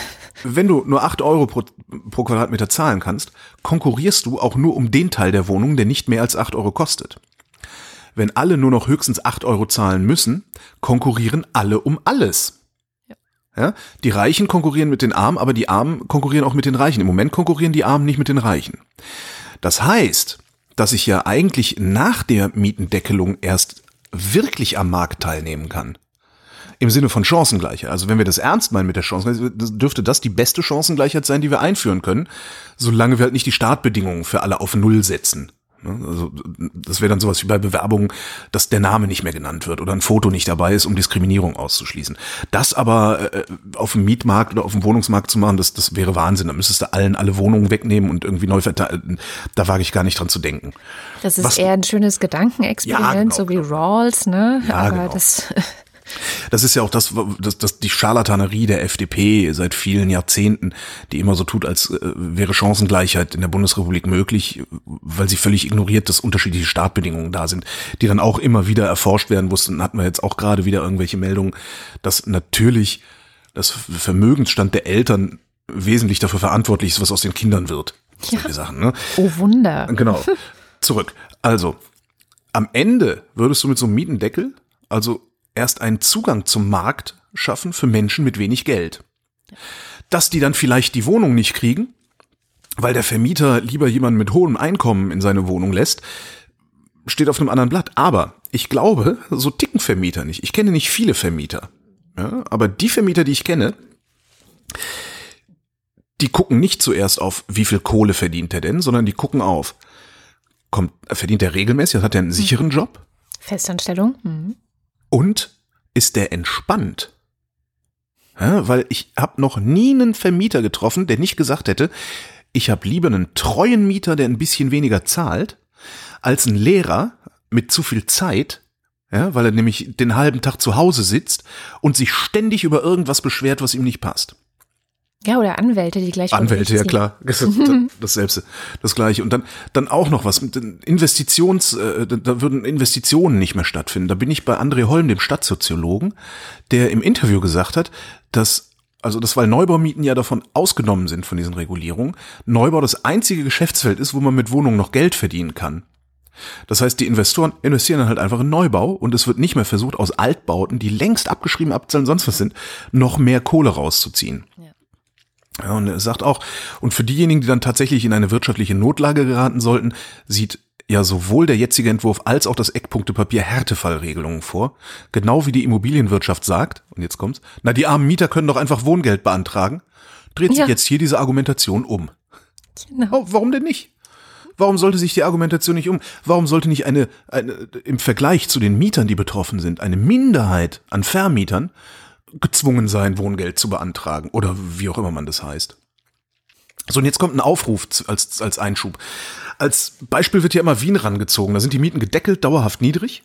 Wenn du nur 8 Euro pro, pro Quadratmeter zahlen kannst, konkurrierst du auch nur um den Teil der Wohnung, der nicht mehr als 8 Euro kostet. Wenn alle nur noch höchstens 8 Euro zahlen müssen, konkurrieren alle um alles. Ja? Die Reichen konkurrieren mit den Armen, aber die Armen konkurrieren auch mit den Reichen. Im Moment konkurrieren die Armen nicht mit den Reichen. Das heißt, dass ich ja eigentlich nach der Mietendeckelung erst wirklich am Markt teilnehmen kann. Im Sinne von Chancengleichheit. Also wenn wir das ernst meinen mit der Chancengleichheit, dürfte das die beste Chancengleichheit sein, die wir einführen können, solange wir halt nicht die Startbedingungen für alle auf Null setzen. Ne? Also das wäre dann sowas wie bei Bewerbungen, dass der Name nicht mehr genannt wird oder ein Foto nicht dabei ist, um Diskriminierung auszuschließen. Das aber äh, auf dem Mietmarkt oder auf dem Wohnungsmarkt zu machen, das, das wäre Wahnsinn. Da müsstest du allen alle Wohnungen wegnehmen und irgendwie neu verteilen. Da wage ich gar nicht dran zu denken. Das ist Was, eher ein schönes Gedankenexperiment, ja, genau, so wie Rawls, ne? Ja, aber genau. das (laughs) Das ist ja auch das, das, das die Scharlatanerie der FDP seit vielen Jahrzehnten, die immer so tut, als äh, wäre Chancengleichheit in der Bundesrepublik möglich, weil sie völlig ignoriert, dass unterschiedliche Startbedingungen da sind, die dann auch immer wieder erforscht werden mussten. Hatten wir jetzt auch gerade wieder irgendwelche Meldungen, dass natürlich das Vermögensstand der Eltern wesentlich dafür verantwortlich ist, was aus den Kindern wird. Solche ja. Sachen, ne? Oh Wunder. Genau. (laughs) Zurück. Also, am Ende würdest du mit so einem Mietendeckel, also erst einen Zugang zum Markt schaffen für Menschen mit wenig Geld. Dass die dann vielleicht die Wohnung nicht kriegen, weil der Vermieter lieber jemanden mit hohem Einkommen in seine Wohnung lässt, steht auf einem anderen Blatt. Aber ich glaube, so ticken Vermieter nicht. Ich kenne nicht viele Vermieter. Ja, aber die Vermieter, die ich kenne, die gucken nicht zuerst auf, wie viel Kohle verdient er denn, sondern die gucken auf, kommt, verdient er regelmäßig, hat er einen sicheren Job? Festanstellung. Mhm. Und ist der entspannt? Ja, weil ich habe noch nie einen Vermieter getroffen, der nicht gesagt hätte, ich habe lieber einen treuen Mieter, der ein bisschen weniger zahlt, als einen Lehrer mit zu viel Zeit, ja, weil er nämlich den halben Tag zu Hause sitzt und sich ständig über irgendwas beschwert, was ihm nicht passt. Ja, oder Anwälte, die gleich. Anwälte, ja klar. (laughs) Das, das selbst, das gleiche. Und dann, dann auch noch was mit Investitions, äh, da würden Investitionen nicht mehr stattfinden. Da bin ich bei André Holm, dem Stadtsoziologen, der im Interview gesagt hat, dass also das, weil Neubaumieten ja davon ausgenommen sind von diesen Regulierungen, Neubau das einzige Geschäftsfeld ist, wo man mit Wohnungen noch Geld verdienen kann. Das heißt, die Investoren investieren dann halt einfach in Neubau und es wird nicht mehr versucht, aus Altbauten, die längst abgeschrieben, abzahlen, sonst was sind, noch mehr Kohle rauszuziehen. Ja. Ja, und er sagt auch, und für diejenigen, die dann tatsächlich in eine wirtschaftliche Notlage geraten sollten, sieht ja sowohl der jetzige Entwurf als auch das Eckpunktepapier Härtefallregelungen vor. Genau wie die Immobilienwirtschaft sagt, und jetzt kommt's, na, die armen Mieter können doch einfach Wohngeld beantragen, dreht sich ja. jetzt hier diese Argumentation um. Genau. Warum denn nicht? Warum sollte sich die Argumentation nicht um? Warum sollte nicht eine, eine im Vergleich zu den Mietern, die betroffen sind, eine Minderheit an Vermietern gezwungen sein, Wohngeld zu beantragen oder wie auch immer man das heißt. So, und jetzt kommt ein Aufruf als, als Einschub. Als Beispiel wird ja immer Wien rangezogen. Da sind die Mieten gedeckelt, dauerhaft niedrig.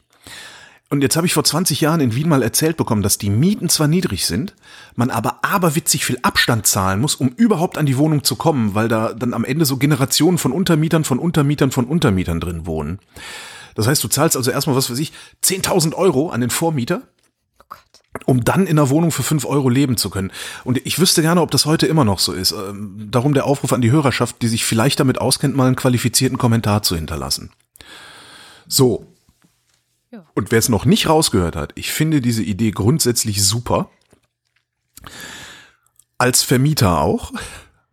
Und jetzt habe ich vor 20 Jahren in Wien mal erzählt bekommen, dass die Mieten zwar niedrig sind, man aber aberwitzig viel Abstand zahlen muss, um überhaupt an die Wohnung zu kommen, weil da dann am Ende so Generationen von Untermietern, von Untermietern, von Untermietern drin wohnen. Das heißt, du zahlst also erstmal, was weiß ich, 10.000 Euro an den Vormieter, um dann in einer Wohnung für 5 Euro leben zu können. Und ich wüsste gerne, ob das heute immer noch so ist. Ähm, darum der Aufruf an die Hörerschaft, die sich vielleicht damit auskennt, mal einen qualifizierten Kommentar zu hinterlassen. So, und wer es noch nicht rausgehört hat, ich finde diese Idee grundsätzlich super. Als Vermieter auch,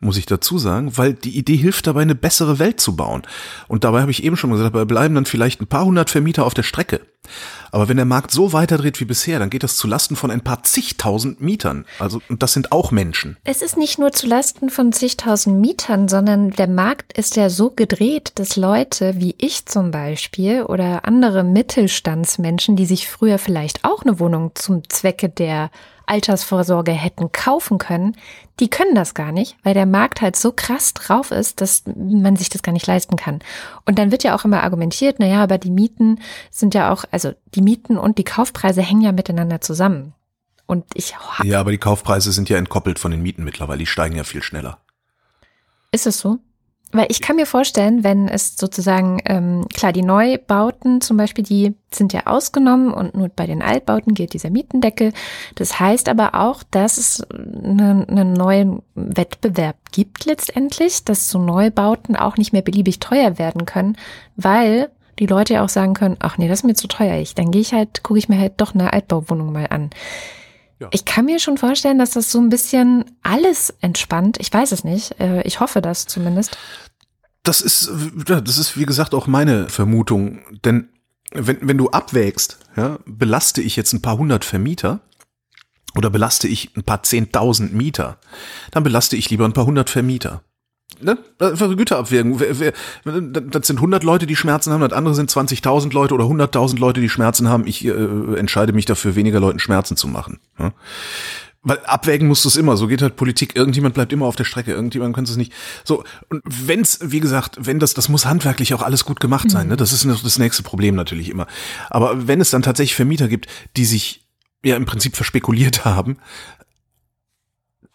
muss ich dazu sagen, weil die Idee hilft dabei, eine bessere Welt zu bauen. Und dabei habe ich eben schon gesagt, dabei bleiben dann vielleicht ein paar hundert Vermieter auf der Strecke. Aber wenn der Markt so weiterdreht wie bisher, dann geht das zu Lasten von ein paar zigtausend Mietern. Also, und das sind auch Menschen. Es ist nicht nur zu Lasten von zigtausend Mietern, sondern der Markt ist ja so gedreht, dass Leute wie ich zum Beispiel oder andere Mittelstandsmenschen, die sich früher vielleicht auch eine Wohnung zum Zwecke der Altersvorsorge hätten kaufen können, die können das gar nicht, weil der Markt halt so krass drauf ist, dass man sich das gar nicht leisten kann. Und dann wird ja auch immer argumentiert, na ja, aber die Mieten sind ja auch, also die Mieten und die Kaufpreise hängen ja miteinander zusammen. Und ich Ja, aber die Kaufpreise sind ja entkoppelt von den Mieten mittlerweile, die steigen ja viel schneller. Ist es so? Weil ich kann mir vorstellen, wenn es sozusagen, ähm, klar, die Neubauten zum Beispiel, die sind ja ausgenommen und nur bei den Altbauten gilt dieser Mietendeckel. Das heißt aber auch, dass es einen, einen neuen Wettbewerb gibt letztendlich, dass so Neubauten auch nicht mehr beliebig teuer werden können, weil die Leute ja auch sagen können, ach nee, das ist mir zu teuer. Ich, dann gehe ich halt, gucke ich mir halt doch eine Altbauwohnung mal an. Ja. Ich kann mir schon vorstellen, dass das so ein bisschen alles entspannt. Ich weiß es nicht. Äh, ich hoffe das zumindest. Das ist, das ist wie gesagt auch meine Vermutung. Denn wenn, wenn du abwägst, ja, belaste ich jetzt ein paar hundert Vermieter oder belaste ich ein paar zehntausend Mieter, dann belaste ich lieber ein paar hundert Vermieter. Ne? Einfach Güterabwägung. Das sind 100 Leute, die Schmerzen haben, das andere sind 20.000 Leute oder 100.000 Leute, die Schmerzen haben. Ich äh, entscheide mich dafür, weniger Leuten Schmerzen zu machen. Ja? Weil abwägen musst du es immer. So geht halt Politik. Irgendjemand bleibt immer auf der Strecke. Irgendjemand kann es nicht. So. Und wenn's, wie gesagt, wenn das, das muss handwerklich auch alles gut gemacht sein. Ne? Das ist das nächste Problem natürlich immer. Aber wenn es dann tatsächlich Vermieter gibt, die sich ja im Prinzip verspekuliert (laughs) haben,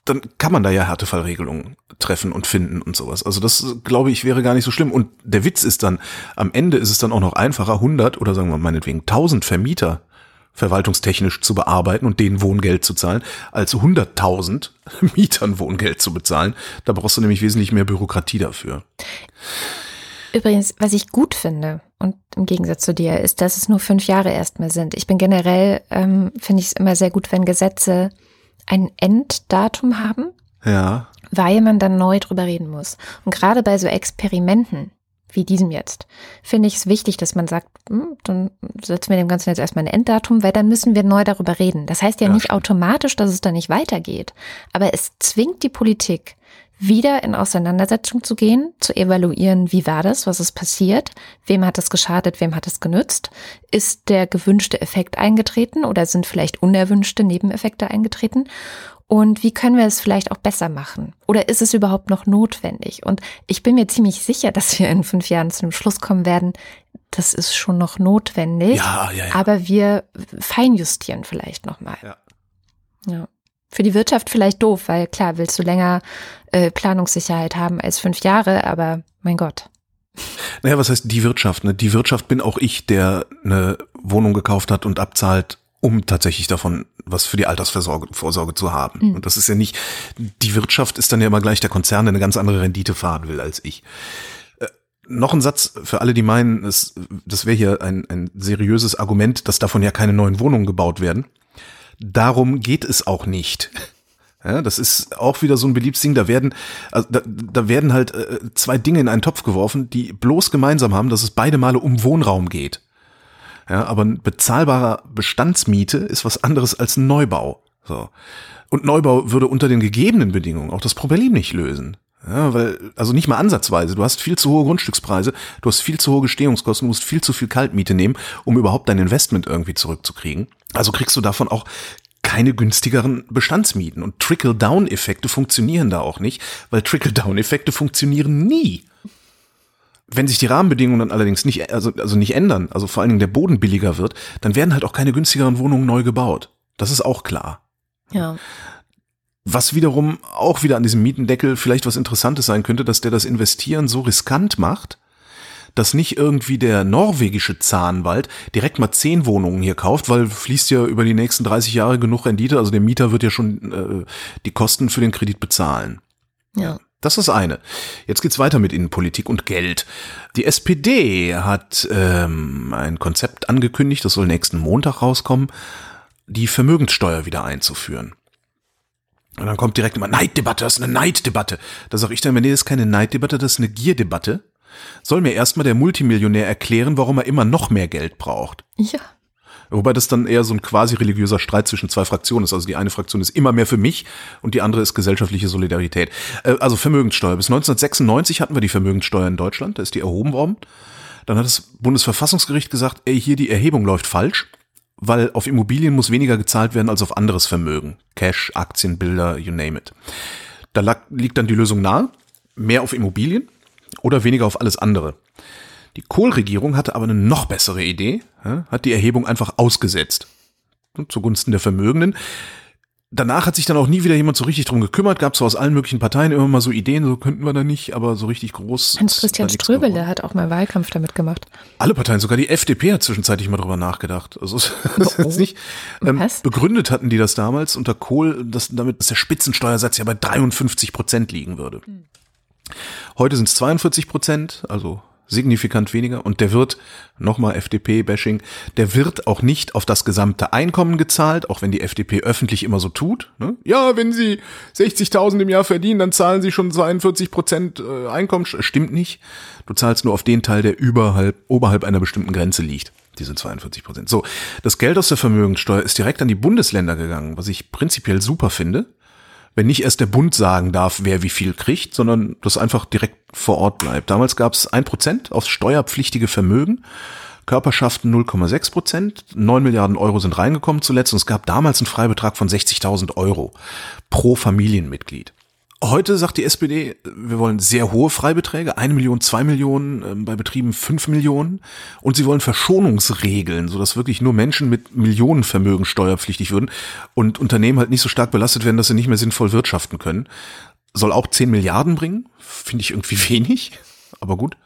dann kann man da ja Härtefallregelungen treffen und finden und sowas. Also das, glaube ich, wäre gar nicht so schlimm. Und der Witz ist dann, am Ende ist es dann auch noch einfacher, 100 oder sagen wir meinetwegen 1000 Vermieter verwaltungstechnisch zu bearbeiten und denen Wohngeld zu zahlen, als 100.000 (laughs) Mietern Wohngeld zu bezahlen. Da brauchst du nämlich wesentlich mehr Bürokratie dafür. Übrigens, was ich gut finde, und im Gegensatz zu dir, ist, dass es nur fünf Jahre erstmal sind. Ich bin generell, ähm, finde ich es immer sehr gut, wenn Gesetze ein Enddatum haben. Ja. Weil man dann neu drüber reden muss. Und gerade bei so Experimenten, wie diesem jetzt, finde ich es wichtig, dass man sagt, hm, dann setzen wir dem Ganzen jetzt erstmal ein Enddatum, weil dann müssen wir neu darüber reden. Das heißt ja, ja nicht stimmt. automatisch, dass es da nicht weitergeht, aber es zwingt die Politik, wieder in Auseinandersetzung zu gehen, zu evaluieren, wie war das, was ist passiert, wem hat es geschadet, wem hat es genützt, ist der gewünschte Effekt eingetreten oder sind vielleicht unerwünschte Nebeneffekte eingetreten und wie können wir es vielleicht auch besser machen? Oder ist es überhaupt noch notwendig? Und ich bin mir ziemlich sicher, dass wir in fünf Jahren zu dem Schluss kommen werden, das ist schon noch notwendig. Ja, ja, ja. Aber wir feinjustieren vielleicht nochmal. Ja. ja. Für die Wirtschaft vielleicht doof, weil klar, willst du länger äh, Planungssicherheit haben als fünf Jahre, aber mein Gott. Naja, was heißt die Wirtschaft? Ne? Die Wirtschaft bin auch ich, der eine Wohnung gekauft hat und abzahlt um tatsächlich davon was für die Altersvorsorge Vorsorge zu haben. Mhm. Und das ist ja nicht, die Wirtschaft ist dann ja immer gleich der Konzern, der eine ganz andere Rendite fahren will als ich. Äh, noch ein Satz für alle, die meinen, es, das wäre hier ein, ein seriöses Argument, dass davon ja keine neuen Wohnungen gebaut werden. Darum geht es auch nicht. Ja, das ist auch wieder so ein beliebtes Ding. Da werden, also da, da werden halt äh, zwei Dinge in einen Topf geworfen, die bloß gemeinsam haben, dass es beide Male um Wohnraum geht. Ja, aber ein bezahlbarer Bestandsmiete ist was anderes als ein Neubau. So. Und Neubau würde unter den gegebenen Bedingungen auch das Problem nicht lösen. Ja, weil, also nicht mal ansatzweise. Du hast viel zu hohe Grundstückspreise, du hast viel zu hohe Gestehungskosten, du musst viel zu viel Kaltmiete nehmen, um überhaupt dein Investment irgendwie zurückzukriegen. Also kriegst du davon auch keine günstigeren Bestandsmieten. Und Trickle-Down-Effekte funktionieren da auch nicht, weil Trickle-Down-Effekte funktionieren nie. Wenn sich die Rahmenbedingungen dann allerdings nicht, also, also nicht ändern, also vor allen Dingen der Boden billiger wird, dann werden halt auch keine günstigeren Wohnungen neu gebaut. Das ist auch klar. Ja. Was wiederum auch wieder an diesem Mietendeckel vielleicht was Interessantes sein könnte, dass der das Investieren so riskant macht, dass nicht irgendwie der norwegische Zahnwald direkt mal zehn Wohnungen hier kauft, weil fließt ja über die nächsten 30 Jahre genug Rendite, also der Mieter wird ja schon äh, die Kosten für den Kredit bezahlen. Ja. Das ist eine. Jetzt geht's weiter mit Innenpolitik und Geld. Die SPD hat ähm, ein Konzept angekündigt, das soll nächsten Montag rauskommen, die Vermögenssteuer wieder einzuführen. Und dann kommt direkt immer Neiddebatte, das ist eine Neiddebatte. Da sage ich dann, nee, das ist keine Neiddebatte, das ist eine Gierdebatte. Soll mir erstmal der Multimillionär erklären, warum er immer noch mehr Geld braucht. Ja. Wobei das dann eher so ein quasi religiöser Streit zwischen zwei Fraktionen ist. Also die eine Fraktion ist immer mehr für mich und die andere ist gesellschaftliche Solidarität. Äh, also Vermögenssteuer. Bis 1996 hatten wir die Vermögenssteuer in Deutschland. Da ist die erhoben worden. Dann hat das Bundesverfassungsgericht gesagt, ey, hier die Erhebung läuft falsch, weil auf Immobilien muss weniger gezahlt werden als auf anderes Vermögen. Cash, Aktien, Bilder, you name it. Da lag, liegt dann die Lösung nahe. Mehr auf Immobilien oder weniger auf alles andere. Die Kohl-Regierung hatte aber eine noch bessere Idee, hat die Erhebung einfach ausgesetzt. Zugunsten der Vermögenden. Danach hat sich dann auch nie wieder jemand so richtig drum gekümmert, gab es so aus allen möglichen Parteien immer mal so Ideen, so könnten wir da nicht, aber so richtig groß. Hans-Christian Ströbele hat auch mal Wahlkampf damit gemacht. Alle Parteien, sogar die FDP hat zwischenzeitlich mal drüber nachgedacht. Also (laughs) das ist nicht, ähm, begründet hatten die das damals unter Kohl, dass damit dass der Spitzensteuersatz ja bei 53 Prozent liegen würde. Hm. Heute sind es 42 Prozent, also signifikant weniger und der wird, nochmal FDP-Bashing, der wird auch nicht auf das gesamte Einkommen gezahlt, auch wenn die FDP öffentlich immer so tut. Ne? Ja, wenn Sie 60.000 im Jahr verdienen, dann zahlen Sie schon 42 Prozent äh, Einkommen. Stimmt nicht. Du zahlst nur auf den Teil, der überhalb, oberhalb einer bestimmten Grenze liegt. Diese 42 Prozent. So, das Geld aus der Vermögenssteuer ist direkt an die Bundesländer gegangen, was ich prinzipiell super finde wenn nicht erst der Bund sagen darf, wer wie viel kriegt, sondern das einfach direkt vor Ort bleibt. Damals gab es ein Prozent aufs steuerpflichtige Vermögen. Körperschaften 0,6 Prozent, 9 Milliarden Euro sind reingekommen zuletzt und es gab damals einen Freibetrag von 60.000 Euro pro Familienmitglied. Heute sagt die SPD, wir wollen sehr hohe Freibeträge, eine Million, zwei Millionen, ähm, bei Betrieben fünf Millionen. Und sie wollen Verschonungsregeln, sodass wirklich nur Menschen mit Millionenvermögen steuerpflichtig würden und Unternehmen halt nicht so stark belastet werden, dass sie nicht mehr sinnvoll wirtschaften können. Soll auch zehn Milliarden bringen. Finde ich irgendwie (laughs) wenig, aber gut.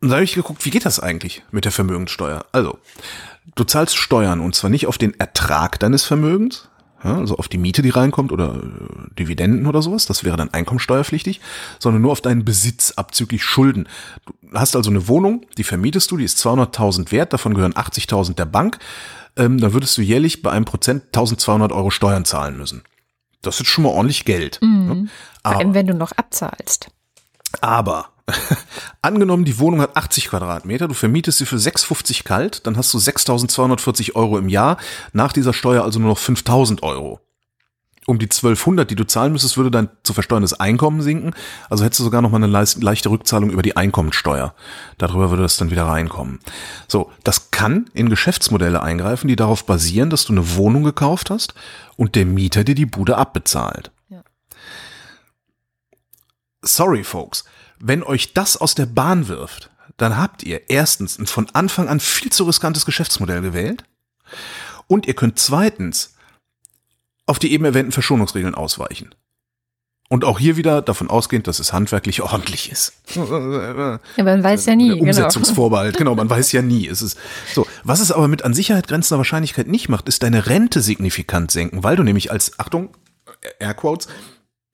Und da habe ich geguckt, wie geht das eigentlich mit der Vermögenssteuer? Also, du zahlst Steuern und zwar nicht auf den Ertrag deines Vermögens, ja, also auf die Miete, die reinkommt oder äh, Dividenden oder sowas, das wäre dann einkommensteuerpflichtig, sondern nur auf deinen Besitz abzüglich Schulden. Du hast also eine Wohnung, die vermietest du, die ist 200.000 wert, davon gehören 80.000 der Bank, ähm, da würdest du jährlich bei einem Prozent 1.200 Euro Steuern zahlen müssen. Das ist schon mal ordentlich Geld. Mhm. Ne? Aber, Vor allem, wenn du noch abzahlst. Aber (laughs) Angenommen, die Wohnung hat 80 Quadratmeter, du vermietest sie für 6,50 kalt, dann hast du 6.240 Euro im Jahr, nach dieser Steuer also nur noch 5.000 Euro. Um die 1200, die du zahlen müsstest, würde dein zu versteuerndes Einkommen sinken. Also hättest du sogar noch mal eine leichte Rückzahlung über die Einkommensteuer. Darüber würde das dann wieder reinkommen. So, das kann in Geschäftsmodelle eingreifen, die darauf basieren, dass du eine Wohnung gekauft hast und der Mieter dir die Bude abbezahlt. Ja. Sorry, folks. Wenn euch das aus der Bahn wirft, dann habt ihr erstens ein von Anfang an viel zu riskantes Geschäftsmodell gewählt und ihr könnt zweitens auf die eben erwähnten Verschonungsregeln ausweichen. Und auch hier wieder davon ausgehend, dass es handwerklich (laughs) ordentlich ist. Ja, man weiß ja nie. Genau. Umsetzungsvorbehalt, genau. genau, man weiß ja nie. Es ist so. Was es aber mit an Sicherheit grenzender Wahrscheinlichkeit nicht macht, ist deine Rente signifikant senken, weil du nämlich als, Achtung, Airquotes,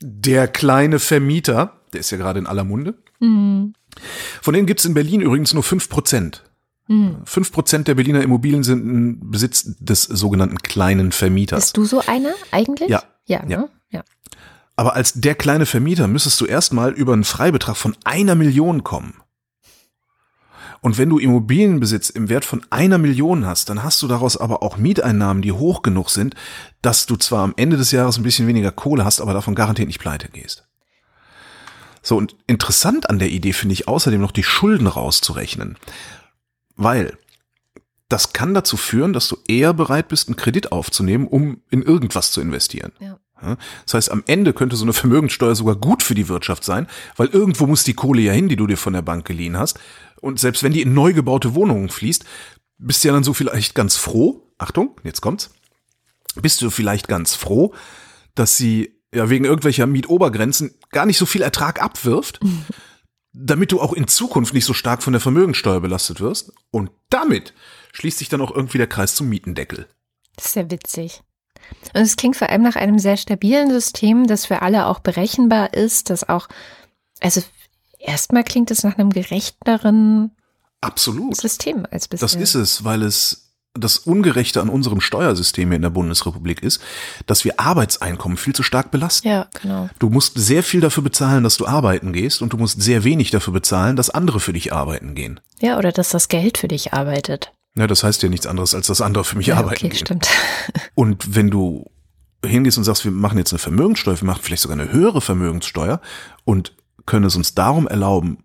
der kleine Vermieter der ist ja gerade in aller Munde. Mhm. Von denen gibt es in Berlin übrigens nur fünf Prozent. Mhm. Fünf Prozent der Berliner Immobilien sind im Besitz des sogenannten kleinen Vermieters. Bist du so einer eigentlich? Ja. Ja, ne? ja. ja. Aber als der kleine Vermieter müsstest du erstmal über einen Freibetrag von einer Million kommen. Und wenn du Immobilienbesitz im Wert von einer Million hast, dann hast du daraus aber auch Mieteinnahmen, die hoch genug sind, dass du zwar am Ende des Jahres ein bisschen weniger Kohle hast, aber davon garantiert nicht pleite gehst. So, und interessant an der Idee finde ich außerdem noch die Schulden rauszurechnen. Weil das kann dazu führen, dass du eher bereit bist, einen Kredit aufzunehmen, um in irgendwas zu investieren. Ja. Das heißt, am Ende könnte so eine (laughs) Vermögenssteuer sogar gut für die Wirtschaft sein, weil irgendwo muss die Kohle ja hin, die du dir von der Bank geliehen hast. Und selbst wenn die in neu gebaute Wohnungen fließt, bist du ja dann so vielleicht ganz froh, Achtung, jetzt kommt's, bist du vielleicht ganz froh, dass sie ja wegen irgendwelcher Mietobergrenzen gar nicht so viel Ertrag abwirft, damit du auch in Zukunft nicht so stark von der Vermögensteuer belastet wirst. Und damit schließt sich dann auch irgendwie der Kreis zum Mietendeckel. Das ist ja witzig. Und es klingt vor allem nach einem sehr stabilen System, das für alle auch berechenbar ist, das auch, also erstmal klingt es nach einem gerechteren Absolut. System als bisher. Das ist es, weil es das Ungerechte an unserem Steuersystem hier in der Bundesrepublik ist, dass wir Arbeitseinkommen viel zu stark belasten. Ja, genau. Du musst sehr viel dafür bezahlen, dass du arbeiten gehst und du musst sehr wenig dafür bezahlen, dass andere für dich arbeiten gehen. Ja, oder dass das Geld für dich arbeitet. Ja, das heißt ja nichts anderes, als dass andere für mich ja, arbeiten okay, gehen. stimmt. (laughs) Und wenn du hingehst und sagst, wir machen jetzt eine Vermögenssteuer, wir machen vielleicht sogar eine höhere Vermögenssteuer und können es uns darum erlauben,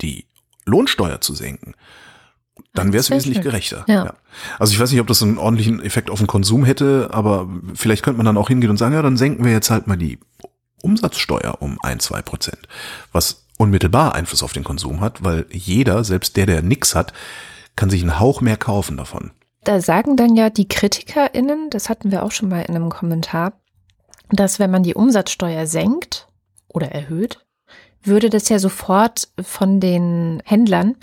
die Lohnsteuer zu senken, dann wäre es wesentlich gerechter. Ja. Also ich weiß nicht, ob das einen ordentlichen Effekt auf den Konsum hätte, aber vielleicht könnte man dann auch hingehen und sagen, ja, dann senken wir jetzt halt mal die Umsatzsteuer um ein, zwei Prozent, was unmittelbar Einfluss auf den Konsum hat, weil jeder, selbst der, der nix hat, kann sich einen Hauch mehr kaufen davon. Da sagen dann ja die KritikerInnen, das hatten wir auch schon mal in einem Kommentar, dass wenn man die Umsatzsteuer senkt oder erhöht, würde das ja sofort von den Händlern,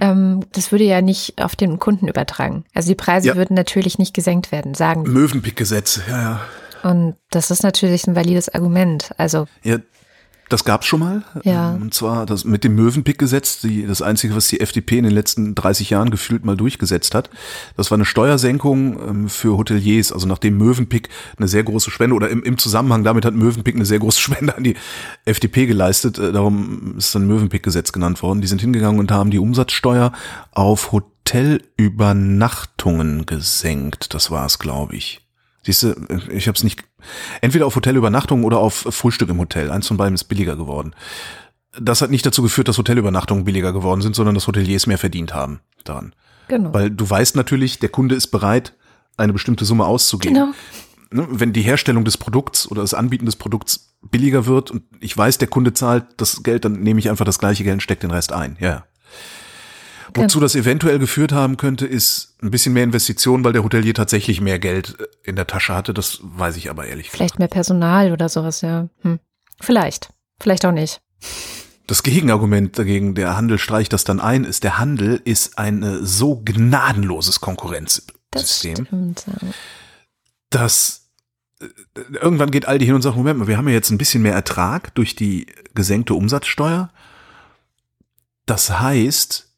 ähm, das würde ja nicht auf den Kunden übertragen. Also die Preise Ja. würden natürlich nicht gesenkt werden, sagen. Möwenpick-Gesetz, ja, ja. Und das ist natürlich ein valides Argument. Also Ja, das gab's schon mal. Ja. Ähm, Und zwar das mit dem Möwenpick-Gesetz, die, das einzige, was die FDP in den letzten 30 Jahren gefühlt mal durchgesetzt hat. Das war eine Steuersenkung ähm, für Hoteliers. Also nachdem Möwenpick eine sehr große Spende oder im, im Zusammenhang damit hat Möwenpick eine sehr große (laughs) Spende an die FDP geleistet. Äh, Darum ist dann Möwenpick-Gesetz genannt worden. Die sind hingegangen und haben die Umsatzsteuer auf Hotelübernachtungen gesenkt. Das war es, glaube ich. Siehst du, ich habe es nicht. Entweder auf Hotelübernachtung oder auf Frühstück im Hotel. Eins von beiden ist billiger geworden. Das hat nicht dazu geführt, dass Hotelübernachtungen billiger geworden sind, sondern dass Hoteliers mehr verdient haben daran. genau. Weil du weißt natürlich, der Kunde ist bereit, eine bestimmte Summe auszugeben. Genau. Ne, Wenn die Herstellung des Produkts oder das Anbieten des Produkts billiger wird und ich weiß, der Kunde zahlt das Geld, dann nehme ich einfach das gleiche Geld und stecke den Rest ein. Ja. Wozu das eventuell geführt haben könnte, ist ein bisschen mehr Investition, weil der Hotelier tatsächlich mehr Geld äh, in der Tasche hatte. Das weiß ich aber ehrlich gesagt. Vielleicht mehr Personal oder sowas, ja. Hm. Vielleicht. Vielleicht auch nicht. Das Gegenargument dagegen, der Handel streicht das dann ein, ist, der Handel ist ein äh, so gnadenloses Das Konkurrenzsystem, stimmt. ja. dass äh, irgendwann geht Aldi hin und sagt, Moment mal, wir haben ja jetzt ein bisschen mehr Ertrag durch die gesenkte Umsatzsteuer. Das heißt,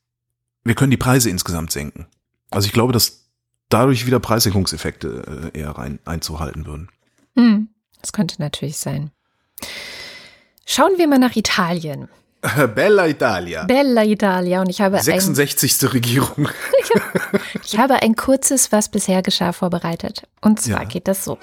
wir können die Preise insgesamt senken. Also ich glaube, dass dadurch wieder Preissenkungseffekte äh, eher rein einzuhalten würden. Hm. Das könnte natürlich sein. Schauen wir mal nach Italien. (laughs) Bella Italia. Bella Italia. Und ich habe, ein, 66. Regierung. (laughs) ich habe ein kurzes, was bisher geschah, vorbereitet. Und zwar Ja. geht das so.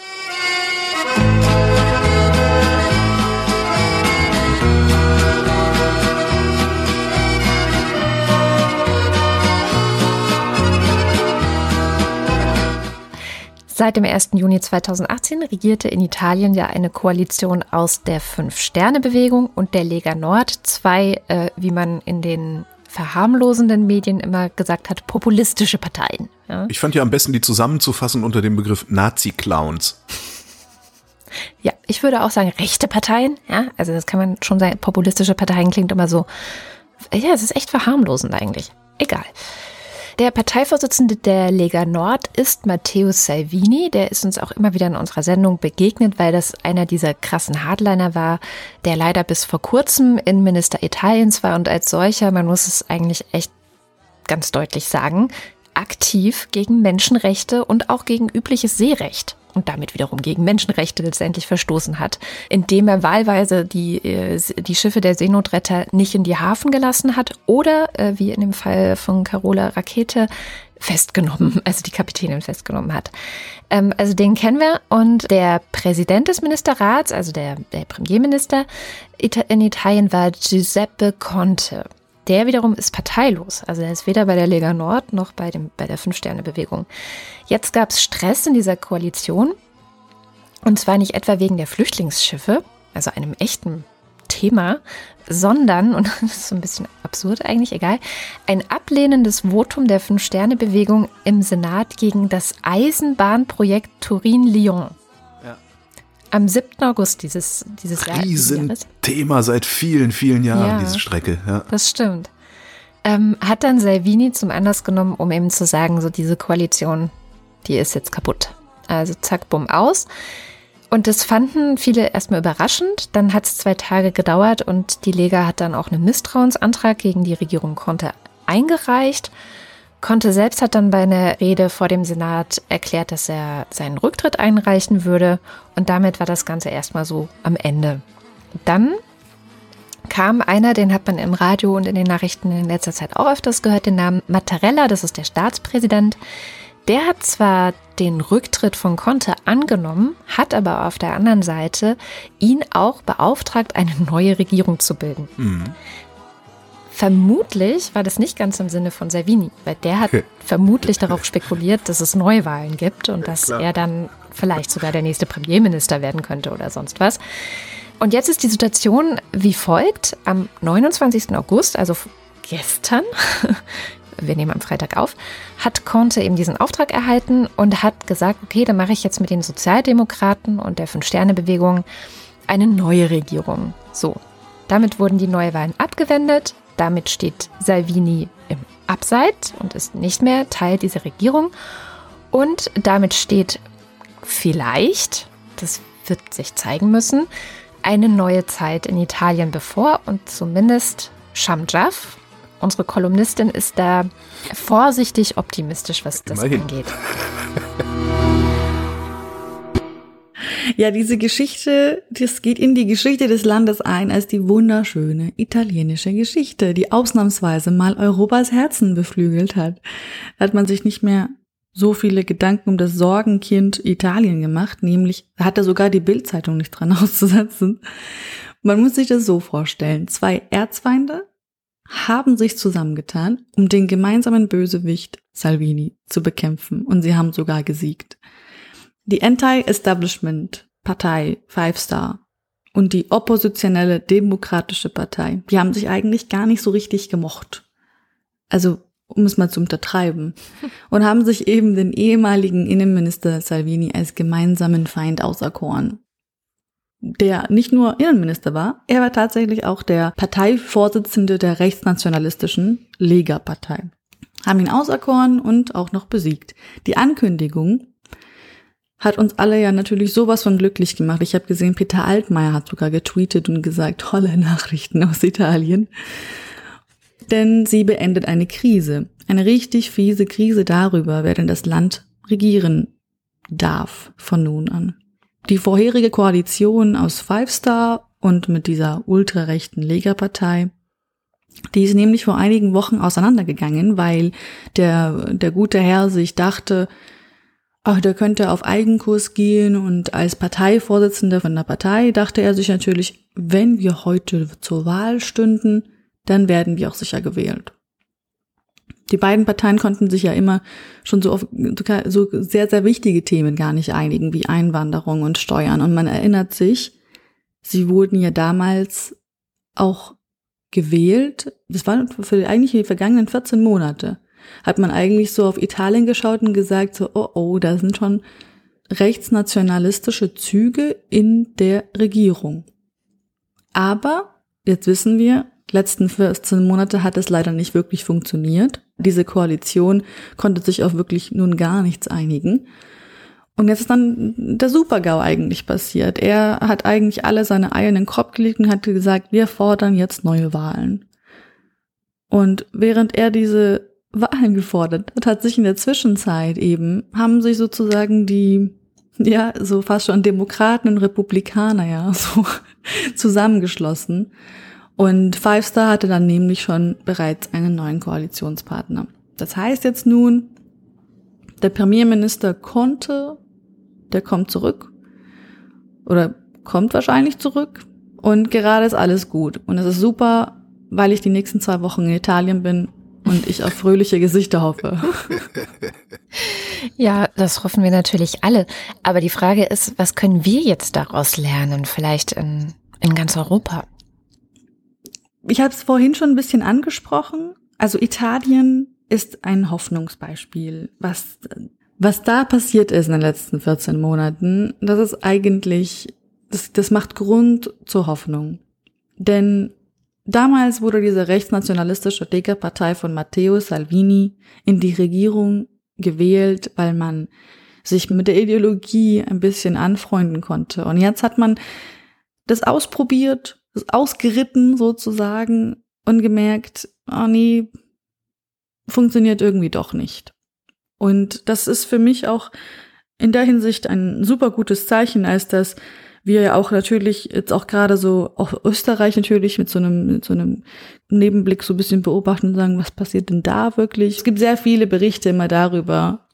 Seit dem 1. Juni 2018 regierte in Italien ja eine Koalition aus der Fünf-Sterne-Bewegung und der Lega Nord, zwei, äh, wie man in den verharmlosenden Medien immer gesagt hat, populistische Parteien. Ja, Ich fand ja am besten, die zusammenzufassen unter dem Begriff Nazi-Clowns. ja ich würde auch sagen, rechte Parteien. Ja, also das kann man schon sagen. Populistische Parteien klingt immer so. Ja, es ist echt verharmlosend eigentlich. Egal. Der Parteivorsitzende der Lega Nord ist Matteo Salvini. Der ist uns auch immer wieder in unserer Sendung begegnet, weil das einer dieser krassen Hardliner war, der leider bis vor kurzem Innenminister Italiens war und als solcher, man muss es eigentlich echt ganz deutlich sagen, aktiv gegen Menschenrechte und auch gegen übliches Seerecht und damit wiederum gegen Menschenrechte letztendlich verstoßen hat, indem er wahlweise die, äh, die Schiffe der Seenotretter nicht in die Hafen gelassen hat oder, äh, wie in dem Fall von Carola Rakete, festgenommen, (laughs) also die Kapitänin festgenommen hat. Ähm, also den kennen wir und der Präsident des Ministerrats, also der, der Premierminister in Italien war Giuseppe Conte. Der wiederum ist parteilos. Also er ist weder bei der Lega Nord noch bei, dem, bei der Fünf-Sterne-Bewegung. Jetzt gab es Stress in dieser Koalition. Und zwar nicht etwa wegen der Flüchtlingsschiffe, also einem echten Thema, sondern, und (laughs) das ist so ein bisschen absurd eigentlich, egal, ein ablehnendes Votum der Fünf-Sterne-Bewegung im Senat gegen das Eisenbahnprojekt Turin-Lyon. Am 7. August dieses, dieses Jahr. Riesenthema seit vielen, vielen Jahren, ja, diese Strecke. Ja. Das stimmt. Ähm, hat dann Salvini zum Anlass genommen, um eben zu sagen, so diese Koalition, die ist jetzt kaputt. Also zack, bumm, aus. Und das fanden viele erstmal überraschend. Dann hat es zwei Tage gedauert und die Lega hat dann auch einen Misstrauensantrag gegen die Regierung Conte eingereicht. Conte selbst hat dann bei einer Rede vor dem Senat erklärt, dass er seinen Rücktritt einreichen würde. Und damit war das Ganze erstmal so am Ende. Dann kam einer, den hat man im Radio und in den Nachrichten in letzter Zeit auch öfters gehört, den Namen Mattarella, das ist der Staatspräsident. Der hat zwar den Rücktritt von Conte angenommen, hat aber auf der anderen Seite ihn auch beauftragt, eine neue Regierung zu bilden. Mhm. Vermutlich war das nicht ganz im Sinne von Salvini, weil der hat vermutlich darauf spekuliert, dass es Neuwahlen gibt und dass Klar. er dann vielleicht sogar der nächste Premierminister werden könnte oder sonst was. Und jetzt ist die Situation wie folgt. Am 29. August, also gestern, (laughs) wir nehmen am Freitag auf, hat Conte eben diesen Auftrag erhalten und hat gesagt, okay, dann mache ich jetzt mit den Sozialdemokraten und der Fünf-Sterne-Bewegung eine neue Regierung. So, damit wurden die Neuwahlen abgewendet. Damit steht Salvini im Abseit und ist nicht mehr Teil dieser Regierung. Und damit steht vielleicht, das wird sich zeigen müssen, eine neue Zeit in Italien bevor und zumindest Shamjaf, Unsere Kolumnistin ist da vorsichtig optimistisch, was das Immerhin. angeht. (laughs) Ja, diese Geschichte, das geht in die Geschichte des Landes ein als die wunderschöne italienische Geschichte, die ausnahmsweise mal Europas Herzen beflügelt hat. Hat man sich nicht mehr so viele Gedanken um das Sorgenkind Italien gemacht, nämlich hat er sogar die Bildzeitung nicht dran (laughs) auszusetzen. Man muss sich das so vorstellen. Zwei Erzfeinde, haben sich zusammengetan, um den gemeinsamen Bösewicht Salvini zu bekämpfen und sie haben sogar gesiegt. Die Anti-Establishment-Partei Five Star und die oppositionelle Demokratische Partei, die haben sich eigentlich gar nicht so richtig gemocht. Also, um es mal zu untertreiben. (laughs) Und haben sich eben den ehemaligen Innenminister Salvini als gemeinsamen Feind auserkoren der nicht nur Innenminister war, er war tatsächlich auch der Parteivorsitzende der rechtsnationalistischen Lega-Partei. Haben ihn auserkoren und auch noch besiegt. Die Ankündigung hat uns alle ja natürlich sowas von glücklich gemacht. Ich habe gesehen, Peter Altmaier hat sogar getweetet und gesagt, tolle Nachrichten aus Italien. Denn sie beendet eine Krise, eine richtig fiese Krise darüber, wer denn das Land regieren darf von nun an. Die vorherige Koalition aus Five Star und mit dieser ultrarechten Lega-Partei, die ist nämlich vor einigen Wochen auseinandergegangen, weil der, der gute Herr sich dachte, ach, der könnte auf Eigenkurs gehen und als Parteivorsitzender von der Partei dachte er sich natürlich, wenn wir heute zur Wahl stünden, dann werden wir auch sicher gewählt. Die beiden Parteien konnten sich ja immer schon so auf so sehr, sehr wichtige Themen gar nicht einigen, wie Einwanderung und Steuern. Und man erinnert sich, sie wurden ja damals auch gewählt. Das war für eigentlich die vergangenen 14 Monate. Hat man eigentlich so auf Italien geschaut und gesagt, so, oh, oh, da sind schon rechtsnationalistische Züge in der Regierung. Aber jetzt wissen wir, letzten 14 Monate hat es leider nicht wirklich funktioniert. Diese Koalition konnte sich auf wirklich nun gar nichts einigen. Und jetzt ist dann der Supergau eigentlich passiert. Er hat eigentlich alle seine Eier in den Kopf gelegt und hat gesagt, wir fordern jetzt neue Wahlen. Und während er diese Wahlen gefordert hat, hat sich in der Zwischenzeit eben, haben sich sozusagen die, ja, so fast schon Demokraten und Republikaner, ja, (laughs) so zusammengeschlossen und Five Star hatte dann nämlich schon bereits einen neuen Koalitionspartner. Das heißt jetzt nun, der Premierminister konnte, der kommt zurück oder kommt wahrscheinlich zurück und gerade ist alles gut. Und es ist super, weil ich die nächsten zwei Wochen in Italien bin und ich auf fröhliche Gesichter hoffe. (laughs) Ja, das hoffen wir natürlich alle. Aber die Frage ist, was können wir jetzt daraus lernen? Vielleicht in, in ganz Europa? Ich habe es vorhin schon ein bisschen angesprochen. Also Italien ist ein Hoffnungsbeispiel. Was, was da passiert ist in den letzten 14 Monaten, das ist eigentlich, das, das macht Grund zur Hoffnung. Denn damals wurde diese rechtsnationalistische Lega-Partei von Matteo Salvini in die Regierung gewählt, weil man sich mit der Ideologie ein bisschen anfreunden konnte. Und jetzt hat man das ausprobiert, das ausgeritten sozusagen und gemerkt, oh nee, funktioniert irgendwie doch nicht. Und das ist für mich auch in der Hinsicht ein super gutes Zeichen, als dass wir ja auch natürlich jetzt auch gerade so, auch Österreich natürlich mit so einem, mit so einem Nebenblick so ein bisschen beobachten und sagen, was passiert denn da wirklich? Es gibt sehr viele Berichte immer darüber,